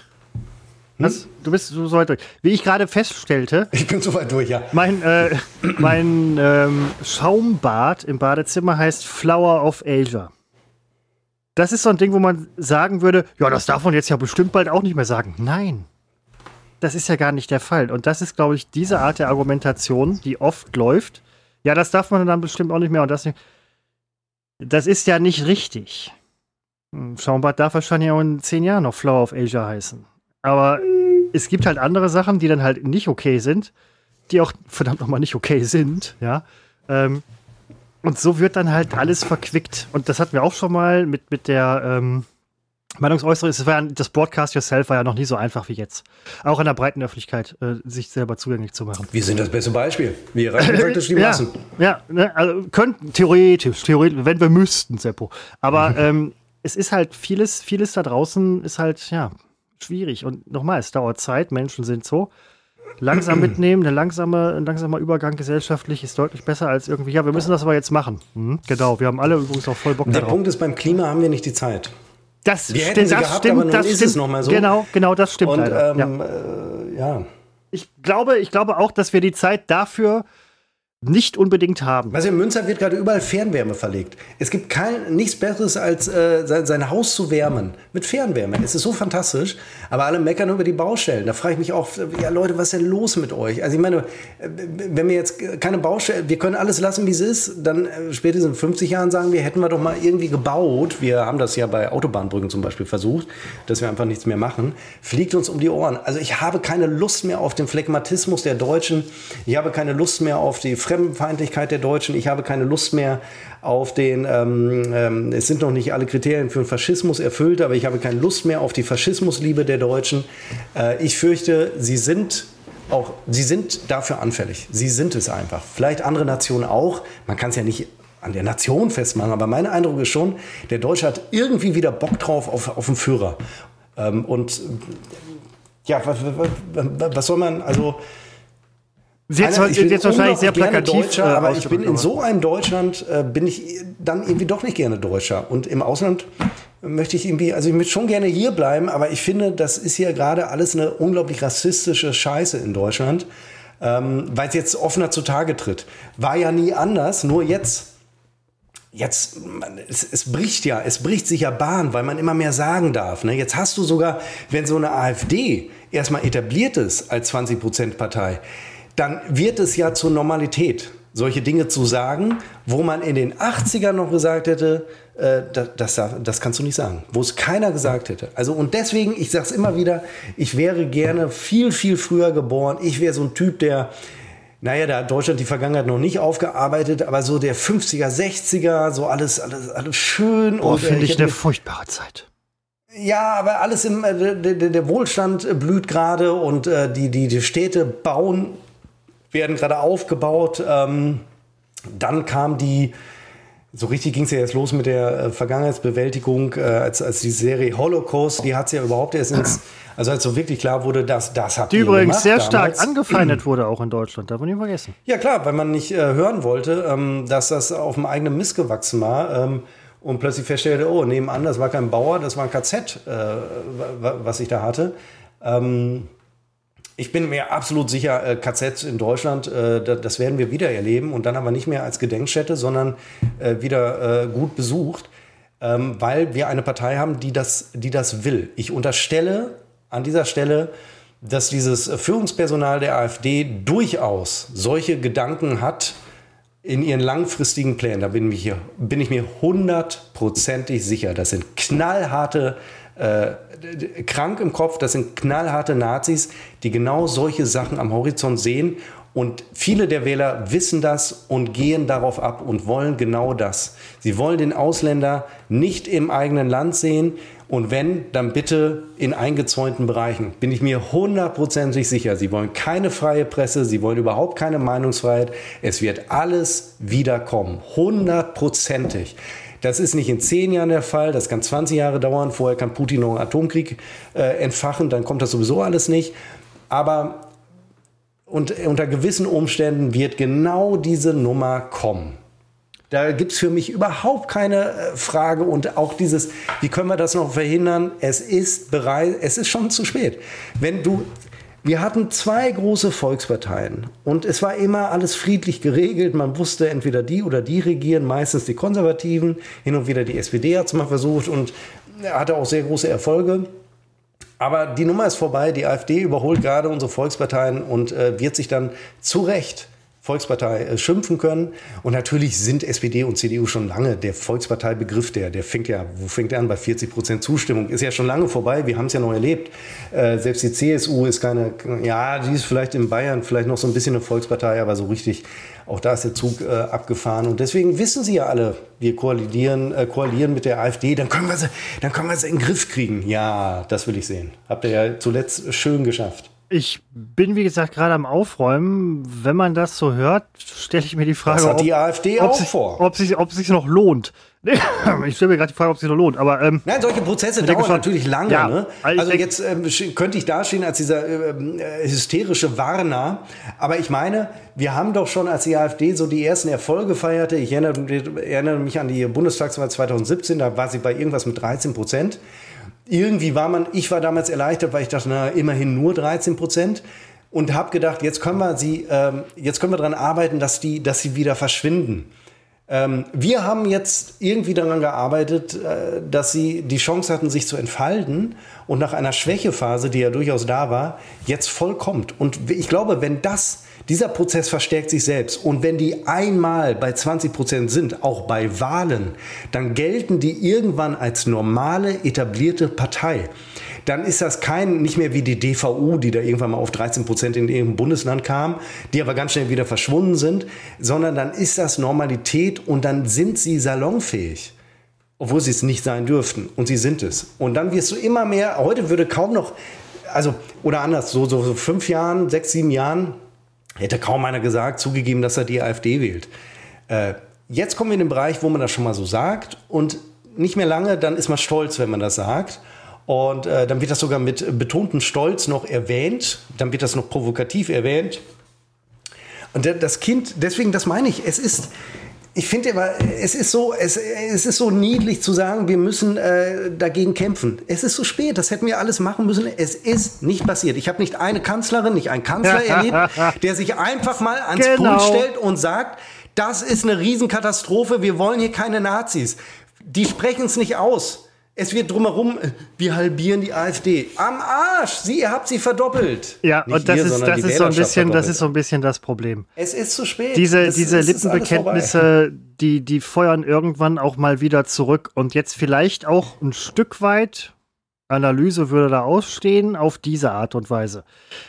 was? Du bist so weit durch. Wie ich gerade feststellte, *laughs* Ich bin soweit durch, ja. mein, äh, mein ähm, Schaumbad im Badezimmer heißt Flower of Asia. Das ist so ein Ding, wo man sagen würde, ja, das darf man jetzt ja bestimmt bald auch nicht mehr sagen. Nein. Das ist ja gar nicht der Fall. Und das ist, glaube ich, diese Art der Argumentation, die oft läuft. Ja, das darf man dann bestimmt auch nicht mehr und das nicht. Das ist ja nicht richtig. Hm, Schaumbad darf wahrscheinlich auch in zehn Jahren noch Flower of Asia heißen. Aber es gibt halt andere Sachen, die dann halt nicht okay sind. die auch verdammt nochmal nicht okay sind, ja. Ähm, und so wird dann halt alles verquickt. Und das hatten wir auch schon mal mit, mit der ähm, Meinungsäußerung. Das, war ja, das Broadcast Yourself war ja noch nie so einfach wie jetzt. Auch in der breiten Öffentlichkeit äh, sich selber zugänglich zu machen. Wir sind das beste Beispiel. Wir erreichen praktisch die Massen. *laughs* Ja, ja ne, also könnten theoretisch, theoretisch, wenn wir müssten, Seppo. Aber *laughs* ähm, es ist halt vieles, vieles da draußen ist halt, ja, schwierig. Und nochmal, es dauert Zeit, Menschen sind so. Langsam mitnehmen, eine langsame, ein langsamer Übergang gesellschaftlich ist deutlich besser als irgendwie, ja, wir müssen das aber jetzt machen. Mhm, genau, wir haben alle übrigens auch voll Bock Der darauf. Punkt ist, beim Klima haben wir nicht die Zeit. Das wir stimmt, das gehabt, stimmt, das ist stimmt. es noch mal so. Genau, genau, das stimmt Und leider. ähm, ja. Äh, ja. Ich glaube, ich glaube auch, dass wir die Zeit dafür nicht unbedingt haben. Also in Münster wird gerade überall Fernwärme verlegt. Es gibt kein, nichts Besseres, als äh, sein, sein Haus zu wärmen mit Fernwärme. Es ist so fantastisch. Aber alle meckern über die Baustellen. Da frage ich mich auch, ja Leute, was ist denn los mit euch? Also ich meine, äh, wenn wir jetzt keine Baustellen, wir können alles lassen, wie es ist, dann äh, spätestens in 50 Jahren sagen wir, hätten wir doch mal irgendwie gebaut. Wir haben das ja bei Autobahnbrücken zum Beispiel versucht, dass wir einfach nichts mehr machen. Fliegt uns um die Ohren. Also ich habe keine Lust mehr auf den Phlegmatismus der Deutschen. Ich habe keine Lust mehr auf die Fremdenfeindlichkeit der Deutschen. Ich habe keine Lust mehr auf den, ähm, ähm, es sind noch nicht alle Kriterien für den Faschismus erfüllt, aber ich habe keine Lust mehr auf die Faschismusliebe der Deutschen. Äh, ich fürchte, sie sind auch, sie sind dafür anfällig. Sie sind es einfach. Vielleicht andere Nationen auch. Man kann es ja nicht an der Nation festmachen, aber mein Eindruck ist schon, der Deutsche hat irgendwie wieder Bock drauf auf, auf den Führer. Ähm, und ja, was, was, was soll man, also Jetzt, bin jetzt wahrscheinlich sehr plakativ. Deutscher, äh, aber ich bin in so einem Deutschland, äh, bin ich dann irgendwie doch nicht gerne Deutscher. Und im Ausland möchte ich irgendwie, also ich möchte schon gerne hier bleiben, aber ich finde, das ist hier gerade alles eine unglaublich rassistische Scheiße in Deutschland, ähm, weil es jetzt offener zutage tritt. War ja nie anders, nur jetzt. Jetzt, man, es, es bricht ja, es bricht sich ja Bahn, weil man immer mehr sagen darf. Ne? Jetzt hast du sogar, wenn so eine AfD erstmal etabliert ist als 20-Prozent-Partei, dann wird es ja zur Normalität, solche Dinge zu sagen, wo man in den 80ern noch gesagt hätte, äh, das, das, das kannst du nicht sagen, wo es keiner gesagt hätte. Also und deswegen, ich sage es immer wieder, ich wäre gerne viel, viel früher geboren. Ich wäre so ein Typ, der, naja, da hat Deutschland die Vergangenheit noch nicht aufgearbeitet, aber so der 50er, 60er, so alles, alles, alles schön. Boah, und, äh, finde ich eine furchtbare Zeit. ja, aber alles im äh, der, der, Wohlstand blüht gerade und äh, die, die, die Städte bauen, werden gerade aufgebaut. Ähm, dann kam die, so richtig ging es ja jetzt los mit der äh, Vergangenheitsbewältigung, äh, als, als die Serie Holocaust, die hat es ja überhaupt erst ins, also als so wirklich klar wurde, dass das hat Die übrigens gemacht sehr stark damals. angefeindet *clears throat* wurde, auch in Deutschland. Darf man nicht vergessen. Ja klar, weil man nicht äh, hören wollte, ähm, dass das auf dem eigenen Mist gewachsen war ähm, und plötzlich feststellte, oh, nebenan, das war kein Bauer, das war ein KZ, äh, wa- was ich da hatte. Ähm, ich bin mir absolut sicher, äh, KZ in Deutschland, äh, da, das werden wir wieder erleben und dann aber nicht mehr als Gedenkstätte, sondern äh, wieder gut besucht, ähm, weil wir eine Partei haben, die das, die das will. Ich unterstelle an dieser Stelle, dass dieses Führungspersonal der AfD durchaus solche Gedanken hat in ihren langfristigen Plänen. Da bin ich, hier, bin ich mir hundertprozentig sicher. Das sind knallharte, äh, krank im Kopf, das sind knallharte Nazis, die genau solche Sachen am Horizont sehen. Und viele der Wähler wissen das und gehen darauf ab und wollen genau das. Sie wollen den Ausländer nicht im eigenen Land sehen und wenn, dann bitte in eingezäunten Bereichen. Bin ich mir hundertprozentig sicher. Sie wollen keine freie Presse, sie wollen überhaupt keine Meinungsfreiheit. Es wird alles wiederkommen. Hundertprozentig. Das ist nicht in zehn Jahren der Fall, das kann 20 Jahre dauern. Vorher kann Putin noch einen Atomkrieg äh, entfachen, dann kommt das sowieso alles nicht. Aber und unter gewissen Umständen wird genau diese Nummer kommen. Da gibt es für mich überhaupt keine äh, Frage und auch dieses, wie können wir das noch verhindern? Es ist bereit, es ist schon zu spät. Wenn du, wir hatten zwei große Volksparteien und es war immer alles friedlich geregelt. Man wusste, entweder die oder die regieren, meistens die Konservativen. Hin und wieder die SPD hat es mal versucht und hatte auch sehr große Erfolge. Aber die Nummer ist vorbei. Die AfD überholt gerade unsere Volksparteien und äh, wird sich dann zu Recht Volkspartei äh, schimpfen können. Und natürlich sind SPD und CDU schon lange der Volksparteibegriff, der, der fängt ja, wo fängt er an? Bei 40 Prozent Zustimmung. Ist ja schon lange vorbei. Wir haben es ja noch erlebt. Äh, selbst die CSU ist keine, ja, die ist vielleicht in Bayern vielleicht noch so ein bisschen eine Volkspartei, aber so richtig, auch da ist der Zug äh, abgefahren. Und deswegen wissen sie ja alle, wir koalieren, äh, koalieren mit der AfD, dann können wir sie, dann können wir sie in den Griff kriegen. Ja, das will ich sehen. Habt ihr ja zuletzt schön geschafft. Ich bin, wie gesagt, gerade am Aufräumen. Wenn man das so hört, stelle ich mir die Frage, das hat die ob, AfD ob auch sich, vor. Ob sich, ob sich noch lohnt. *laughs* ich stelle mir gerade die Frage, ob es sich noch lohnt. Aber, ähm, Nein, solche Prozesse dauern schon, natürlich lange. Ja, ne? Also denke, jetzt ähm, könnte ich dastehen als dieser ähm, äh, hysterische Warner. Aber ich meine, wir haben doch schon, als die AfD so die ersten Erfolge feierte, ich erinnere, erinnere mich an die Bundestagswahl 2017, da war sie bei irgendwas mit 13 Prozent irgendwie war man, ich war damals erleichtert, weil ich dachte, na, immerhin nur 13 Prozent. Und habe gedacht, jetzt können wir sie, ähm, jetzt können wir daran arbeiten, dass die, dass sie wieder verschwinden. Ähm, wir haben jetzt irgendwie daran gearbeitet, äh, dass sie die Chance hatten, sich zu entfalten und nach einer Schwächephase, die ja durchaus da war, jetzt vollkommt. Und ich glaube, wenn das dieser Prozess verstärkt sich selbst. Und wenn die einmal bei 20 Prozent sind, auch bei Wahlen, dann gelten die irgendwann als normale, etablierte Partei. Dann ist das kein, nicht mehr wie die DVU, die da irgendwann mal auf 13 Prozent in irgendeinem Bundesland kam, die aber ganz schnell wieder verschwunden sind, sondern dann ist das Normalität und dann sind sie salonfähig obwohl sie es nicht sein dürften. Und sie sind es. Und dann wirst du immer mehr, heute würde kaum noch, also, oder anders, so, so, so fünf Jahren, sechs, sieben Jahren, Hätte kaum einer gesagt, zugegeben, dass er die AfD wählt. Äh, jetzt kommen wir in den Bereich, wo man das schon mal so sagt und nicht mehr lange, dann ist man stolz, wenn man das sagt. Und äh, dann wird das sogar mit betontem Stolz noch erwähnt. Dann wird das noch provokativ erwähnt. Und das Kind, deswegen, das meine ich, es ist, ich finde aber, es ist so, es, es ist so niedlich zu sagen, wir müssen äh, dagegen kämpfen. Es ist zu so spät, das hätten wir alles machen müssen. Es ist nicht passiert. Ich habe nicht eine Kanzlerin, nicht einen Kanzler *laughs* erlebt, der sich einfach mal ans genau. Pult stellt und sagt, das ist eine Riesenkatastrophe, wir wollen hier keine Nazis. Die sprechen es nicht aus. Es wird drumherum, wir halbieren die AfD. Am Arsch! Sie, ihr habt sie verdoppelt. Ja, Nicht und das, ihr, ist, das ist so ein bisschen, das ist so ein bisschen das Problem. Es ist zu spät. Diese, das, diese Lippenbekenntnisse, die, die feuern irgendwann auch mal wieder zurück und jetzt vielleicht auch ein Stück weit Analyse würde da ausstehen auf diese Art und Weise.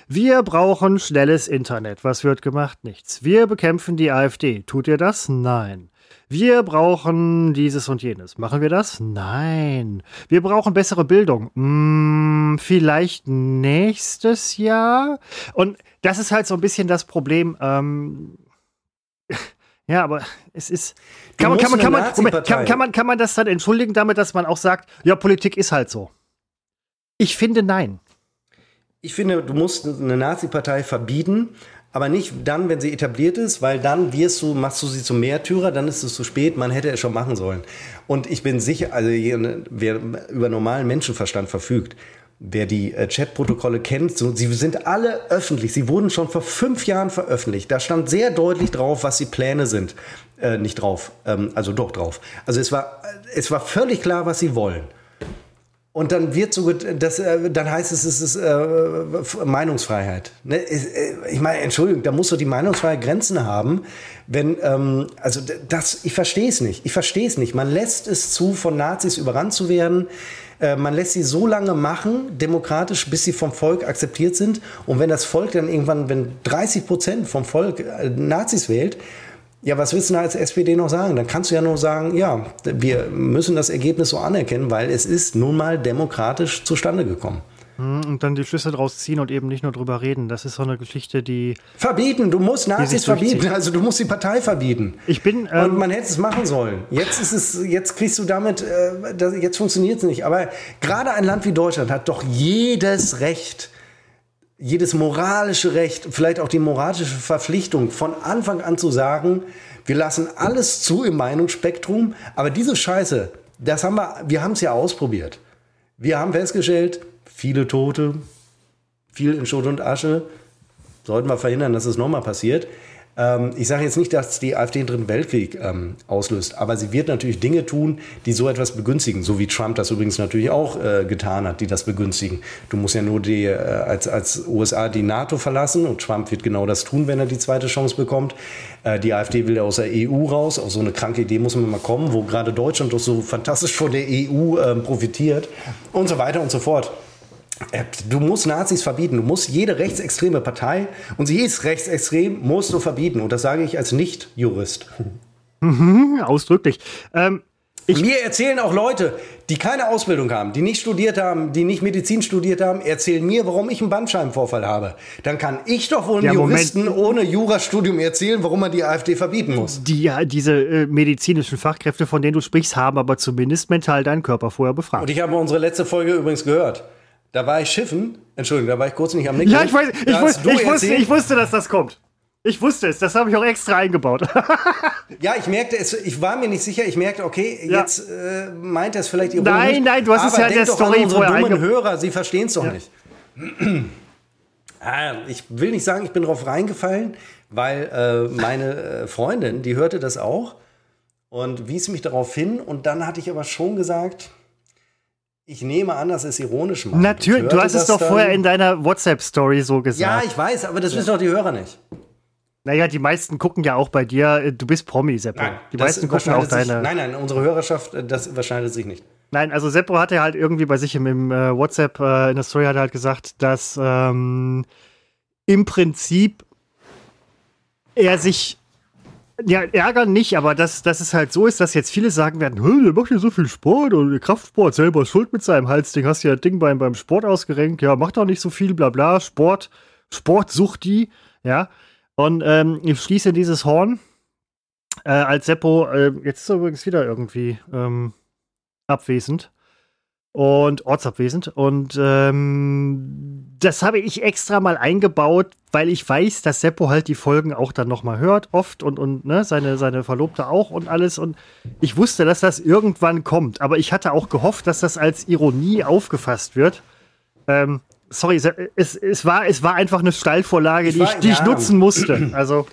Wir brauchen schnelles Internet. Was wird gemacht? Nichts. Wir bekämpfen die AfD. Tut ihr das? Nein. Wir brauchen dieses und jenes. Machen wir das? Nein. Wir brauchen bessere Bildung. Hm, vielleicht nächstes Jahr. Und das ist halt so ein bisschen das Problem. Ähm, *laughs* ja, aber es ist. Kann man, kann, man, kann, man, Moment, kann, kann, man, kann man das dann entschuldigen damit, dass man auch sagt, ja, Politik ist halt so? Ich finde nein. Ich finde, du musst eine Nazi-Partei verbieten, aber nicht dann, wenn sie etabliert ist, weil dann wirst du, machst du sie zum Märtyrer, dann ist es zu spät, man hätte es schon machen sollen. Und ich bin sicher, also wer über normalen Menschenverstand verfügt, wer die äh, Chatprotokolle kennt, so, sie sind alle öffentlich. Sie wurden schon vor fünf Jahren veröffentlicht. Da stand sehr deutlich drauf, was die Pläne sind. Äh, nicht drauf, ähm, also doch drauf. Also es war, es war völlig klar, was sie wollen. Und dann wird so, das, äh, dann heißt es, es ist äh, Meinungsfreiheit. Ne? Äh, ich meine, Entschuldigung, da muss doch die Meinungsfreiheit Grenzen haben. Wenn, ähm, also das, ich verstehe es nicht. Ich verstehe es nicht. Man lässt es zu, von Nazis überrannt zu werden. Äh, man lässt sie so lange machen, demokratisch, bis sie vom Volk akzeptiert sind. Und wenn das Volk dann irgendwann, wenn 30 Prozent vom Volk Nazis wählt, ja, was willst du da als SPD noch sagen? Dann kannst du ja nur sagen, ja, wir müssen das Ergebnis so anerkennen, weil es ist nun mal demokratisch zustande gekommen. Hm, und dann die Schlüsse draus ziehen und eben nicht nur drüber reden. Das ist so eine Geschichte, die. Verbieten, du musst Nazis verbieten. Also du musst die Partei verbieten. Ich bin. Ähm, und man hätte es machen sollen. Jetzt ist es, jetzt kriegst du damit, äh, das, jetzt funktioniert es nicht. Aber gerade ein Land wie Deutschland hat doch jedes Recht, jedes moralische Recht, vielleicht auch die moralische Verpflichtung, von Anfang an zu sagen, wir lassen alles zu im Meinungsspektrum, aber diese Scheiße, das haben wir, wir haben es ja ausprobiert. Wir haben festgestellt, viele Tote, viel in Schutt und Asche, sollten wir verhindern, dass es nochmal passiert. Ähm, ich sage jetzt nicht, dass die AfD den Dritten Weltkrieg ähm, auslöst, aber sie wird natürlich Dinge tun, die so etwas begünstigen, so wie Trump das übrigens natürlich auch äh, getan hat, die das begünstigen. Du musst ja nur die, äh, als, als USA die NATO verlassen und Trump wird genau das tun, wenn er die zweite Chance bekommt. Äh, die AfD will ja aus der EU raus, auf so eine kranke Idee muss man mal kommen, wo gerade Deutschland doch so fantastisch von der EU ähm, profitiert und so weiter und so fort. Äh, du musst Nazis verbieten. Du musst jede rechtsextreme Partei und sie ist rechtsextrem, musst du verbieten. Und das sage ich als Nicht-Jurist. Mhm, ausdrücklich. Ähm, Mir erzählen auch Leute, die keine Ausbildung haben, die nicht studiert haben, die nicht Medizin studiert haben, erzählen mir, warum ich einen Bandscheibenvorfall habe. Dann kann ich doch wohl einem ja, Juristen ohne Jurastudium erzählen, warum man die AfD verbieten muss. Die, ja, diese äh, medizinischen Fachkräfte, von denen du sprichst, haben aber zumindest mental deinen Körper vorher befragt. Und ich habe unsere letzte Folge übrigens gehört. Da war ich schiffen. Entschuldigung, da war ich kurz nicht am Nicken. Ja, ich, weiß, ich, wusste, ich, wusste, ich wusste, dass das kommt. Ich wusste es, das habe ich auch extra eingebaut. *laughs* ja, ich merkte es, ich war mir nicht sicher, ich merkte, okay, ja. jetzt äh, meint er es vielleicht ironisch. Nein, nein, du hast es ja in der Story an unsere dummen Hörer, sie verstehen es doch ja. nicht. ah, ich will nicht sagen, ich bin drauf reingefallen, weil äh, meine äh, Freundin, die hörte das auch und wies mich darauf hin und dann hatte ich aber schon gesagt, ich nehme an, dass es ironisch macht. Natürlich, du hast es doch vorher in deiner WhatsApp-Story so gesagt. Ja, ich weiß, aber das wissen doch die Hörer nicht. Naja, die meisten gucken ja auch bei dir. Du bist Promi, Seppo. Nein, die meisten gucken auch deine. Sich, nein, nein, unsere Hörerschaft, äh, das überschneidet sich nicht. Nein, also Seppo hatte halt irgendwie bei sich im, im äh, WhatsApp äh, in der Story hat er halt gesagt, dass ähm, im Prinzip er sich ja, ärgern nicht, aber dass, dass es halt so ist, dass jetzt viele sagen werden, der macht ja so viel Sport und Kraftsport selber schuld mit seinem Halsding, hast ja Ding beim, beim Sport ausgerenkt, ja, macht doch nicht so viel, bla bla, Sport, Sport sucht die, ja. Und ähm, ich schließe dieses Horn äh, als Seppo, äh, jetzt ist er übrigens wieder irgendwie ähm, abwesend und ortsabwesend. Und ähm, das habe ich extra mal eingebaut, weil ich weiß, dass Seppo halt die Folgen auch dann noch mal hört, oft und, und ne, seine, seine Verlobte auch und alles. Und ich wusste, dass das irgendwann kommt. Aber ich hatte auch gehofft, dass das als Ironie aufgefasst wird. Ähm, sorry, es, es, war, es war einfach eine Steilvorlage, die, ich, die ja. ich nutzen musste. Also.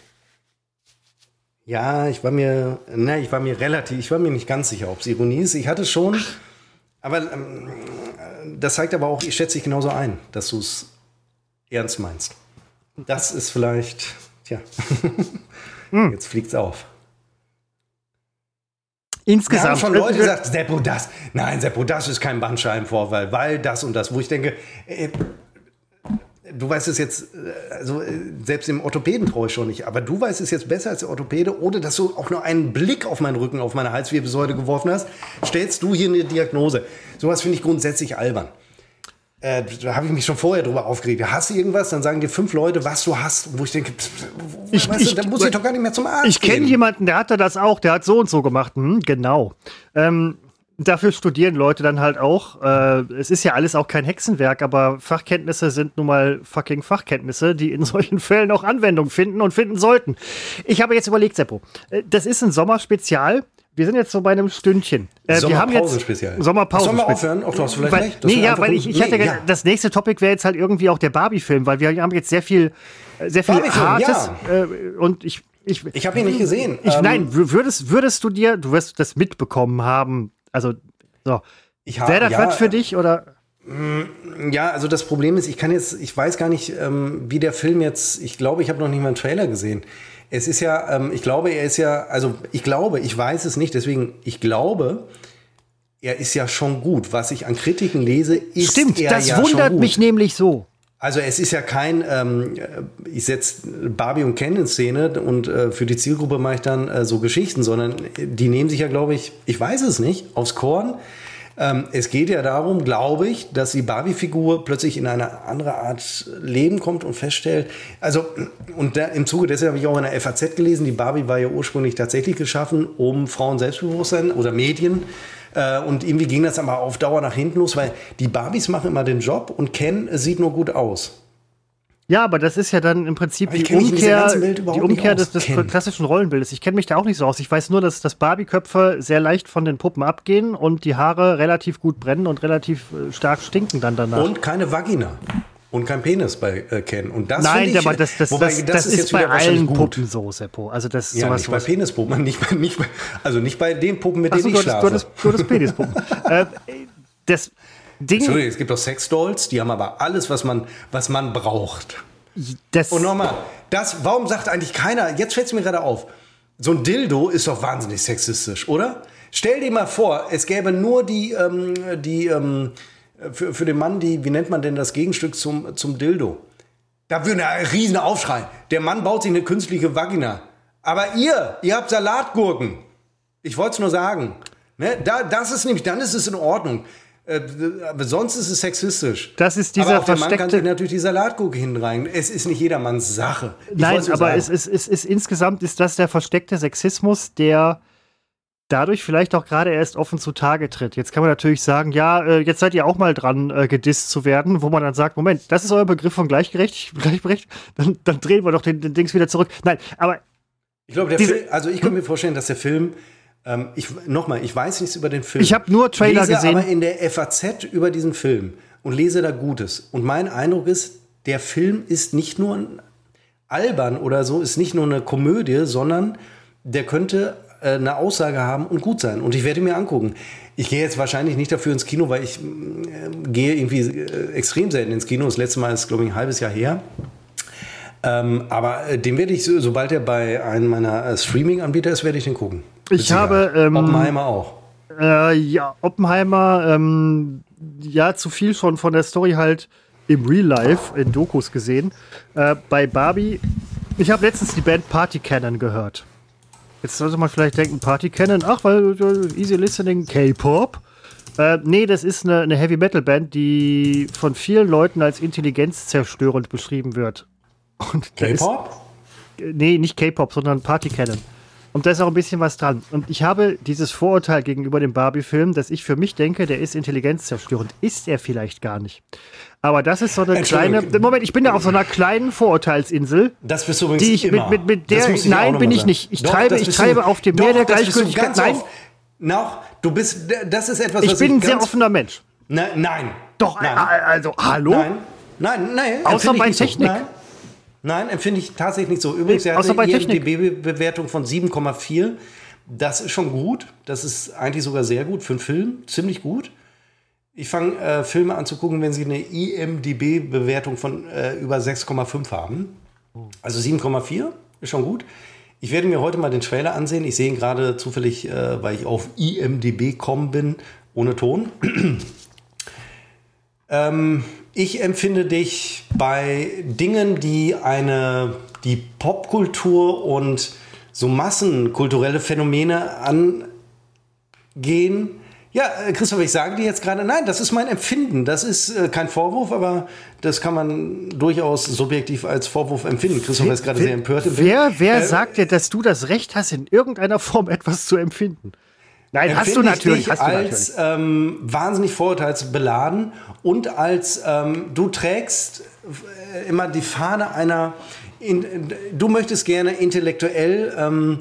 Ja, ich war mir, ne, ich war mir relativ, ich war mir nicht ganz sicher, ob es Ironie ist. Ich hatte schon aber ähm, das zeigt aber auch, ich schätze dich genauso ein, dass du es ernst meinst. Das ist vielleicht, tja, *laughs* hm. jetzt fliegt es auf. Insgesamt. Wir haben schon Leute gesagt, Seppo, das, nein, Seppo, das ist kein Bandscheibenvorfall, weil das und das, wo ich denke, äh, du weißt es jetzt, äh, also äh, selbst im Orthopäden traue ich schon nicht, aber du weißt es jetzt besser als der Orthopäde, ohne dass du auch nur einen Blick auf meinen Rücken, auf meine Halswirbelsäule geworfen hast, stellst du hier eine Diagnose. Sowas finde ich grundsätzlich albern. Äh, da habe ich mich schon vorher drüber aufgeregt. Hast du irgendwas? Dann sagen dir fünf Leute, was du hast. Wo ich denke, ich, weißt ich, du, da muss ich doch gar nicht mehr zum Arzt Ich kenne jemanden, der hatte das auch. Der hat so und so gemacht. Hm, genau. Ähm, dafür studieren Leute dann halt auch. Äh, es ist ja alles auch kein Hexenwerk, aber Fachkenntnisse sind nun mal fucking Fachkenntnisse, die in *laughs* solchen Fällen auch Anwendung finden und finden sollten. Ich habe jetzt überlegt, Seppo, äh, das ist ein Sommerspezial. Wir sind jetzt so bei einem Stündchen. Äh, wir haben jetzt Sommerpause. Sollen wir aufhören? Auch du hast vielleicht weil, recht. Nee, ja, weil ich, ich nee, hatte ja. das nächste Topic wäre jetzt halt irgendwie auch der Barbie-Film, weil wir haben jetzt sehr viel, äh, sehr viel Hartes ja. äh, und ich ich, ich habe ihn nicht gesehen. Ich, ähm, nein, würdest, würdest du dir, du wirst das mitbekommen haben, also, so. Wäre das ja, was für dich oder? Mm, ja, also das Problem ist, ich kann jetzt, ich weiß gar nicht, ähm, wie der Film jetzt, ich glaube, ich habe noch nicht mal einen Trailer gesehen. Es ist ja, ähm, ich glaube, er ist ja, also ich glaube, ich weiß es nicht, deswegen, ich glaube, er ist ja schon gut. Was ich an Kritiken lese, ist Stimmt, er das ja wundert mich nämlich so. Also es ist ja kein, ähm, ich setze Barbie und Ken in Szene und äh, für die Zielgruppe mache ich dann äh, so Geschichten, sondern die nehmen sich ja, glaube ich, ich weiß es nicht, aufs Korn. Ähm, es geht ja darum, glaube ich, dass die Barbie-Figur plötzlich in eine andere Art Leben kommt und feststellt, also und da, im Zuge dessen habe ich auch in der FAZ gelesen, die Barbie war ja ursprünglich tatsächlich geschaffen, um Frauen Selbstbewusstsein oder Medien äh, und irgendwie ging das aber auf Dauer nach hinten los, weil die Barbies machen immer den Job und Ken sieht nur gut aus. Ja, aber das ist ja dann im Prinzip die Umkehr, die Umkehr des, des klassischen Rollenbildes. Ich kenne mich da auch nicht so aus. Ich weiß nur, dass, dass Barbie-Köpfe sehr leicht von den Puppen abgehen und die Haare relativ gut brennen und relativ äh, stark stinken dann danach. Und keine Vagina. Und kein Penis bei äh, Ken. Und das Nein, ich, aber das, das, wobei, das, das, ist, bei allen Puppen so, Seppo. Also das ja, sowas, nicht bei Penispuppen, *laughs* nicht bei, nicht bei, also nicht bei den Puppen, mit Ach so, denen ich du schlafe. hattest Penispuppen. *laughs* äh, das Ding, Entschuldigung, es gibt auch Sexdolls, die haben aber alles, was man, was man braucht. das, Und nochmal, das, warum sagt eigentlich keiner, jetzt fällt es mir gerade auf, so ein Dildo ist doch wahnsinnig sexistisch, oder? Stell dir mal vor, es gäbe nur die, ähm, die ähm, für, für den Mann, die, wie nennt man denn das Gegenstück zum, zum Dildo? Da würde ein riesen Aufschrei. Der Mann baut sich eine künstliche Vagina. Aber ihr, ihr habt Salatgurken. Ich wollte es nur sagen. Ne? Da, das ist nämlich, dann ist es in Ordnung. Äh, sonst ist es sexistisch. Das ist dieser aber auch der Mann kann sich natürlich die Salatgurke hinreihen. Es ist nicht jedermanns Sache. Ich Nein, aber es ist, es ist insgesamt ist das der versteckte Sexismus, der dadurch vielleicht auch gerade erst offen zutage tritt. Jetzt kann man natürlich sagen, ja, äh, jetzt seid ihr auch mal dran, äh, gedisst zu werden, wo man dann sagt, Moment, das ist euer Begriff von gleichgerecht, *laughs* gleichberechtigt, dann, dann drehen wir doch den, den Dings wieder zurück. Nein, aber Ich glaube, der Diese- Film, also ich könnte mir vorstellen, dass der Film, ähm, ich nochmal, ich weiß nichts über den Film. Ich habe nur Trailer lese gesehen. aber in der FAZ über diesen Film und lese da Gutes. Und mein Eindruck ist, der Film ist nicht nur ein albern oder so, ist nicht nur eine Komödie, sondern der könnte eine Aussage haben und gut sein. Und ich werde mir angucken. Ich gehe jetzt wahrscheinlich nicht dafür ins Kino, weil ich äh, gehe irgendwie äh, extrem selten ins Kino. Das letzte Mal ist, glaube ich, ein halbes Jahr her. Ähm, aber äh, den werde ich, so, sobald er bei einem meiner äh, Streaming-Anbieter ist, werde ich den gucken. Ich habe, ähm, Oppenheimer auch. Äh, ja, Oppenheimer, ähm, ja, zu viel schon von der Story halt im Real Life in Dokus gesehen. Äh, bei Barbie, ich habe letztens die Band Party Cannon gehört. Jetzt sollte man vielleicht denken, Party Cannon, ach, weil äh, easy listening, K-Pop. Äh, nee, das ist eine, eine Heavy Metal Band, die von vielen Leuten als intelligenzzerstörend beschrieben wird. K-Pop? Nee, nicht K-Pop, sondern Party Cannon. Und da ist auch ein bisschen was dran. Und ich habe dieses Vorurteil gegenüber dem Barbie-Film, dass ich für mich denke, der ist intelligenzzerstörend. Ist er vielleicht gar nicht. Aber das ist so eine kleine. Moment, ich bin da auf so einer kleinen Vorurteilsinsel. Das bist du übrigens Die ich mit- immer. mit- mit Das der- nein, bin ich sagen. nicht. Ich treibe- das ich treibe du- auf dem Meer der Gleichgültigkeit. Nein. Noch, du bist, das ist etwas, Ich was bin ein ich sehr ganz, offener Mensch. Nein, nein. Doch, nein. äh, also, hallo? Nein, nein, nein. Außer bei so. Technik. Nein. Nein, empfinde ich tatsächlich nicht so. Übrigens, er hat eine. IMDb-Bewertung von 7,4. Das ist schon gut. Das ist eigentlich sogar sehr gut für einen Film. Ziemlich gut. Ich fange äh, Filme an zu gucken, wenn sie eine IMDb-Bewertung von äh, über 6,5 haben. Also 7,4 ist schon gut. Ich werde mir heute mal den Trailer ansehen. Ich sehe ihn gerade zufällig, äh, weil ich auf IMDb gekommen bin, ohne Ton. *clears throat* ähm, ich empfinde dich bei Dingen, die eine, die Popkultur und so massenkulturelle Phänomene angehen. Ja, äh, Christoph, ich sage dir jetzt gerade, nein, das ist mein Empfinden. Das ist äh, kein Vorwurf, aber das kann man durchaus subjektiv als Vorwurf empfinden. Christoph ist gerade sehr empört. Wer, wer Äh, sagt dir, dass du das Recht hast, in irgendeiner Form etwas zu empfinden? Nein, hast du natürlich. Hast du natürlich. als ähm, wahnsinnig vorurteilsbeladen und als ähm, du trägst äh, immer die Fahne einer. In, du möchtest gerne intellektuell ähm,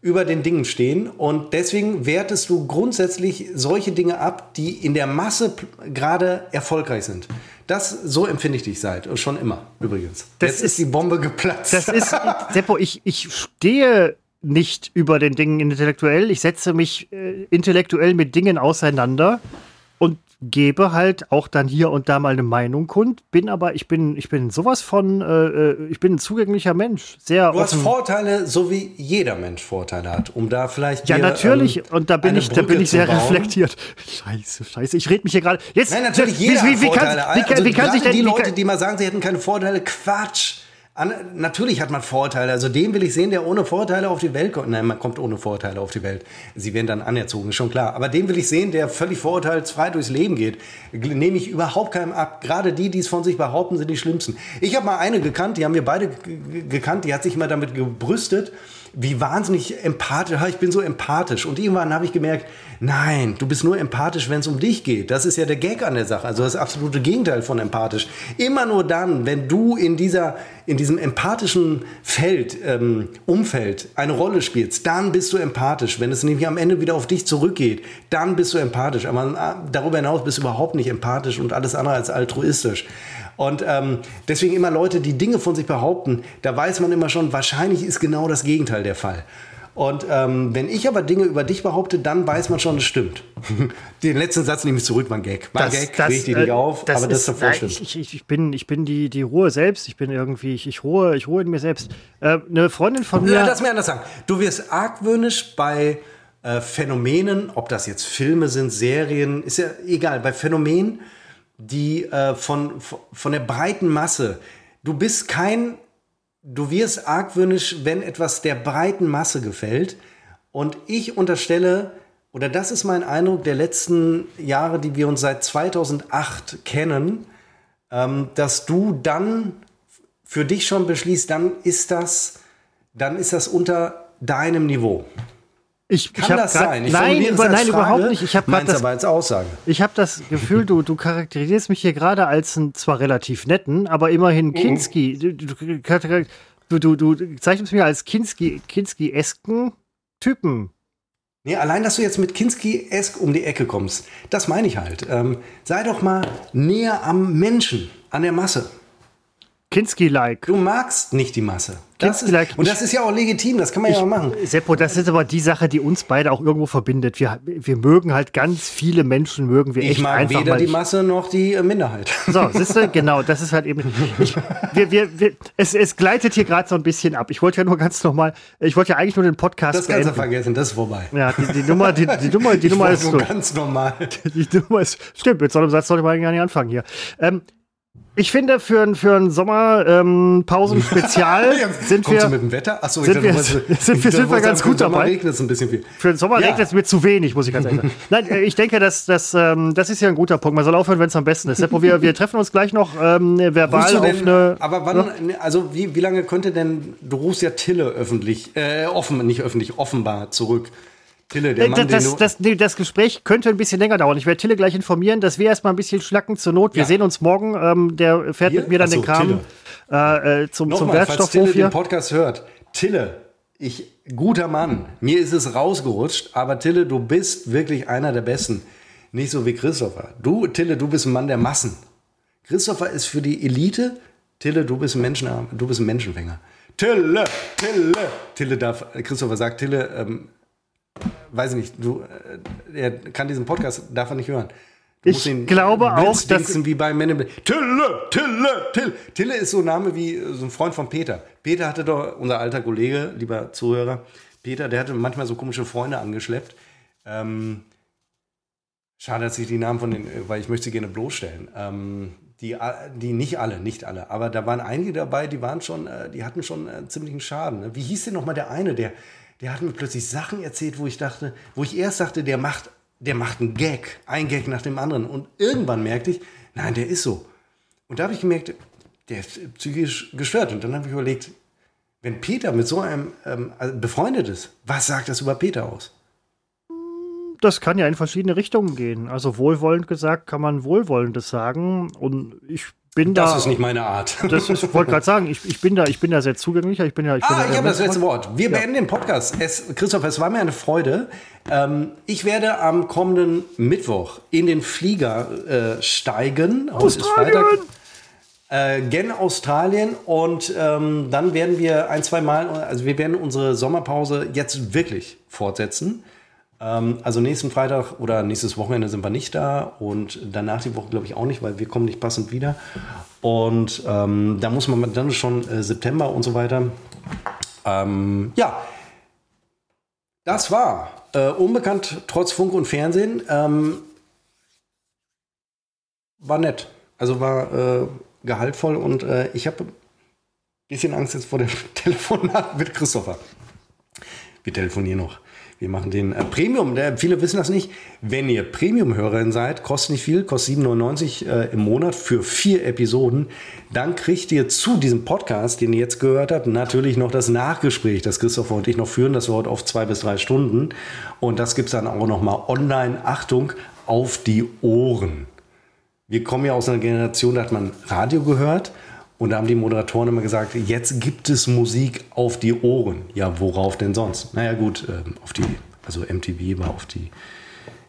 über den Dingen stehen und deswegen wertest du grundsätzlich solche Dinge ab, die in der Masse gerade erfolgreich sind. Das so empfinde ich dich seit schon immer übrigens. Das Jetzt ist- ist die Bombe geplatzt. Das ist, *laughs* Seppo, ich, ich stehe nicht über den Dingen intellektuell. Ich setze mich äh, intellektuell mit Dingen auseinander und gebe halt auch dann hier und da mal eine Meinung kund. Bin aber, ich bin, ich bin sowas von, äh, äh, ich bin ein zugänglicher Mensch. Sehr Du hast. Vorteile, so wie jeder Mensch Vorteile hat, um da vielleicht Ja, dir, natürlich. ähm, und da bin ich, da bin ich sehr reflektiert. *laughs* Scheiße, scheiße. Ich rede mich hier gerade. Jetzt. Nein, natürlich wie, jeder wie, hat wie, kann, Vorteile. wie, kann, also wie kann sich denn die wie Leute, die mal sagen, sie hätten keine Vorteile, Quatsch. An, natürlich hat man Vorteile. Also den will ich sehen, der ohne Vorteile auf die Welt kommt. Nein, man kommt ohne Vorteile auf die Welt. Sie werden dann anerzogen, ist schon klar. Aber den will ich sehen, der völlig vorurteilsfrei durchs Leben geht. Nehme ich überhaupt keinem ab. Gerade die, die es von sich behaupten, sind die schlimmsten. Ich habe mal eine gekannt, die haben wir beide gekannt, die hat sich immer damit gebrüstet, wie wahnsinnig empathisch, ich bin so empathisch. Und irgendwann habe ich gemerkt, nein, du bist nur empathisch, wenn es um dich geht. Das ist ja der Gag an der Sache. Also das absolute Gegenteil von empathisch. Immer nur dann, wenn du in dieser, in diesem empathischen Feld, ähm, Umfeld eine Rolle spielst, dann bist du empathisch. Wenn es nämlich am Ende wieder auf dich zurückgeht, dann bist du empathisch. Aber äh, darüber hinaus bist du überhaupt nicht empathisch und alles andere als altruistisch. Und ähm, deswegen immer Leute, die Dinge von sich behaupten, da weiß man immer schon, wahrscheinlich ist genau das Gegenteil der Fall. Und ähm, wenn ich aber Dinge über dich behaupte, dann weiß man schon, es stimmt. *laughs* Den letzten Satz nehme ich zurück, war ein Gag. War ein Gag, das, richtig äh, nicht auf, das aber das ist davor stimmt. ich, ich, ich bin, ich bin die, die Ruhe selbst. Ich bin irgendwie, ich, ich ruhe, ich ruhe in mir selbst. Äh, eine Freundin von mir. Ja, lass mir anders sagen. Du wirst argwöhnisch bei äh, Phänomenen, ob das jetzt Filme sind, Serien, ist ja egal, bei Phänomenen, die äh, von, von der breiten Masse, du bist kein, du wirst argwöhnisch, wenn etwas der breiten Masse gefällt. Und ich unterstelle, oder das ist mein Eindruck der letzten Jahre, die wir uns seit 2008 kennen, ähm, dass du dann für dich schon beschließt, dann ist das, dann ist das unter deinem Niveau. Ich, Kann ich das grad, sein? Ich nein, über, nein, Frage, überhaupt nicht. Ich habe das, aber als Aussage. ich hab das Gefühl, du, du charakterisierst mich hier gerade als einen zwar relativ netten, aber immerhin Kinski. Du, du, du, du, du zeichnest mich als Kinski, Kinski-esken Typen. Nee, allein, dass du jetzt mit Kinski-esk um die Ecke kommst, das meine ich halt. Ähm, sei doch mal näher am Menschen, an der Masse. Kinski-like. Du magst nicht die Masse. Das ist, Kinski-like. und das ist ja auch legitim, das kann man ja auch machen. Seppo, das ist aber die Sache, die uns beide auch irgendwo verbindet. Wir, wir mögen halt ganz viele Menschen, mögen wir Ich echt mag einfach weder mal. die Masse noch die äh, Minderheit. *laughs* So, siehst du, genau, das ist halt eben. Ich, wir, wir, wir, es, es gleitet hier gerade so ein bisschen ab. Ich wollte ja nur ganz normal, ich wollte ja eigentlich nur den Podcast Das kannst du beenden. vergessen, das ist vorbei. Ja, die, die Nummer, die, die Nummer, die Ich Nummer ist nur durch. ganz normal. Die Nummer ist. Stimmt, mit so einem Satz sollte man gar nicht anfangen hier. Ähm, ich finde, für, ein- für ein Sommer-Pausen-Spezial *laughs* sind Kommst du wir. mit dem Wetter? Achso, *laughs* sind wir- sind wir- sind wir ganz gut dabei? regnet es ein bisschen viel. Für den Sommer Ja. regnet es mir zu wenig, muss ich ganz ehrlich sagen. *laughs* Nein, äh, ich denke, dass, dass, ähm, das ist ja ein guter Punkt. Man soll aufhören, wenn es am besten ist. Seppo, wir, wir treffen uns gleich noch ähm, verbal auf denn, eine. aber wann, also wie, wie lange könnte denn, du rufst ja Tille öffentlich, äh, offen, nicht öffentlich, offenbar zurück. Tille, der Äh, Mann, das, das, nee, das Gespräch könnte ein bisschen länger dauern. Ich werde Tille gleich informieren, dass wir erstmal ein bisschen schnacken zur Not. Wir Ja. sehen uns morgen. Ähm, der fährt Hier? mit mir dann Ach so, den Kram äh, äh, zum, zum Nochmal, falls Tille Wertstoffhof hier. den Podcast hört. Tille, ich, guter Mann, mir ist es rausgerutscht, aber Tille, du bist wirklich einer der Besten. Nicht so wie Christopher. Du, Tille, du bist ein Mann der Massen. Christopher ist für die Elite. Tille, du bist ein, Menschen, du bist ein Menschenfänger. Tille, Tille, Tille darf, Christopher sagt, Tille, ähm, weiß ich nicht, du, äh, er kann diesen Podcast, darf er nicht hören. Du Ich glaube auch, blitzdingsen wie bei Men in Black. Tille, Tille, Tille. Tille ist so ein Name wie äh, so ein Freund von Peter. Peter hatte doch, unser alter Kollege, lieber Zuhörer, Peter, der hatte manchmal so komische Freunde angeschleppt. Ähm, schade, dass ich die Namen von den, äh, weil ich möchte sie gerne bloßstellen. Ähm, die, die nicht alle, nicht alle, aber da waren einige dabei, die waren schon, äh, die hatten schon äh, ziemlichen Schaden. ne? Wie hieß denn nochmal der eine, der, der hat mir plötzlich Sachen erzählt, wo ich dachte, wo ich erst dachte, der macht, der macht einen Gag, ein Gag nach dem anderen. Und irgendwann merkte ich, nein, der ist so. Und da habe ich gemerkt, der ist psychisch gestört. Und dann habe ich überlegt, wenn Peter mit so einem ähm, also befreundet ist, was sagt das über Peter aus? Das kann ja in verschiedene Richtungen gehen. Also wohlwollend gesagt kann man Wohlwollendes sagen. Und ich bin da. Das ist nicht meine Art. *laughs* Das ist, ich wollte gerade sagen, ich, ich bin da, ich bin da sehr zugänglicher. Ich bin ja, ich bin Ah, ja ich habe das letzte Wort. Wir beenden den Podcast. Es, Christoph, es war mir eine Freude. Ähm, ich werde am kommenden Mittwoch in den Flieger äh, steigen. Australien! Äh, gen Australien und ähm, dann werden wir ein, zwei Mal, also wir werden unsere Sommerpause jetzt wirklich fortsetzen. Ähm, also nächsten Freitag oder nächstes Wochenende sind wir nicht da und danach die Woche glaube ich auch nicht, weil wir kommen nicht passend wieder. Und ähm, da muss man dann schon äh, September und so weiter. Ähm, ja, das war äh, unbekannt trotz Funk und Fernsehen. Ähm, war nett. Also war äh, gehaltvoll und äh, ich habe ein bisschen Angst jetzt vor dem *laughs* Telefonat mit Christopher. Wir telefonieren noch. Wir machen den äh, Premium. Der, viele wissen das nicht. Wenn ihr Premium-Hörerin seid, kostet nicht viel, kostet 7,99 äh, im Monat für vier Episoden. Dann kriegt ihr zu diesem Podcast, den ihr jetzt gehört habt, natürlich noch das Nachgespräch, das Christopher und ich noch führen. Das dauert oft zwei bis drei Stunden. Und das gibt es dann auch noch mal online. Achtung, auf die Ohren. Wir kommen ja aus einer Generation, da hat man Radio gehört. Und da haben die Moderatoren immer gesagt, jetzt gibt es Musik auf die Ohren. Ja, worauf denn sonst? Naja gut, äh, auf die, also MTV war auf die.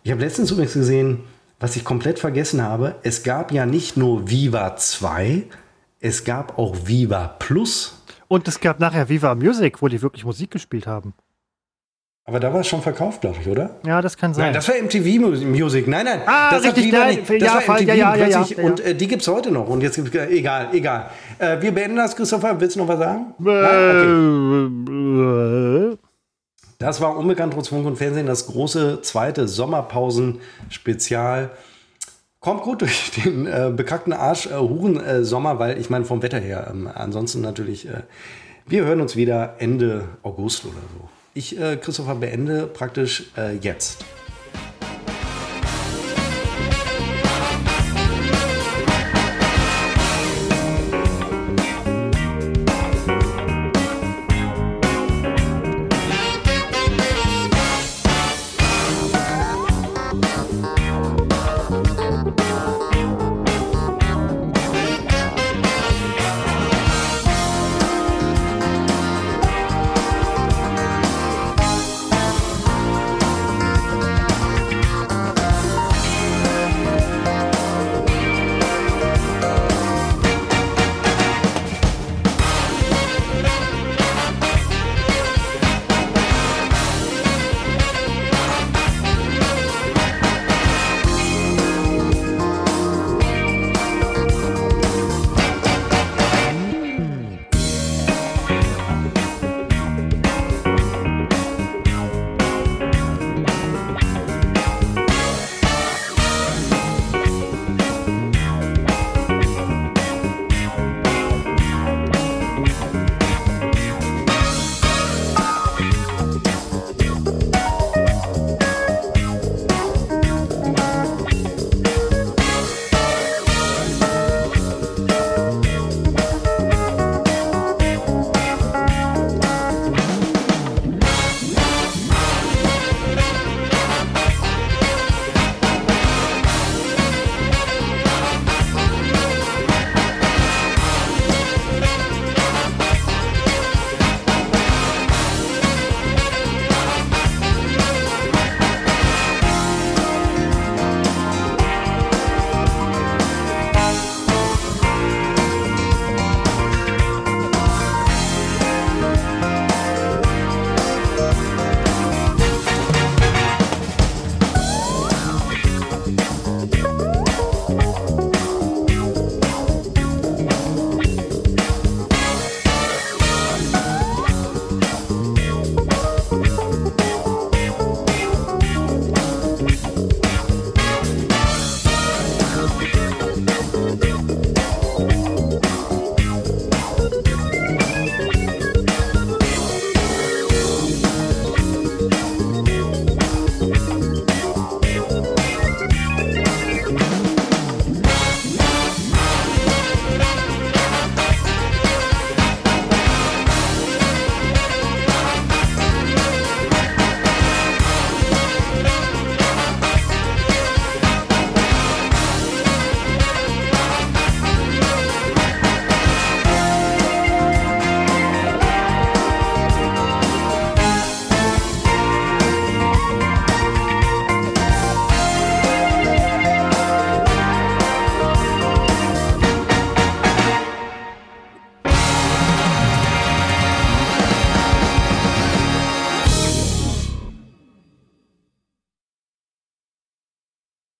Ich habe letztens übrigens gesehen, was ich komplett vergessen habe, es gab ja nicht nur Viva 2, es gab auch Viva Plus. Und es gab nachher Viva Music, wo die wirklich Musik gespielt haben. Aber da war es schon verkauft, glaube ich, oder? Ja, das kann sein. Nein, das war MTV Music. Nein, nein. Ah, das richtig, Viva nein, nicht. Das ja, war Fall, MTV ja, ja, ja, plötzlich. ja, Und äh, die gibt es heute noch. Und jetzt gibt es, egal, egal. Äh, wir beenden das, Christopher. Willst du noch was sagen? Nein? Okay. Das war Unbekannt trotz Funk und Fernsehen, das große zweite Sommerpausen-Spezial. Kommt gut durch *laughs* den äh, bekackten Arsch äh, äh, weil ich meine vom Wetter her. Ähm, ansonsten natürlich, äh, wir hören uns wieder Ende August oder so. Ich, äh, Christopher, beende praktisch äh, jetzt.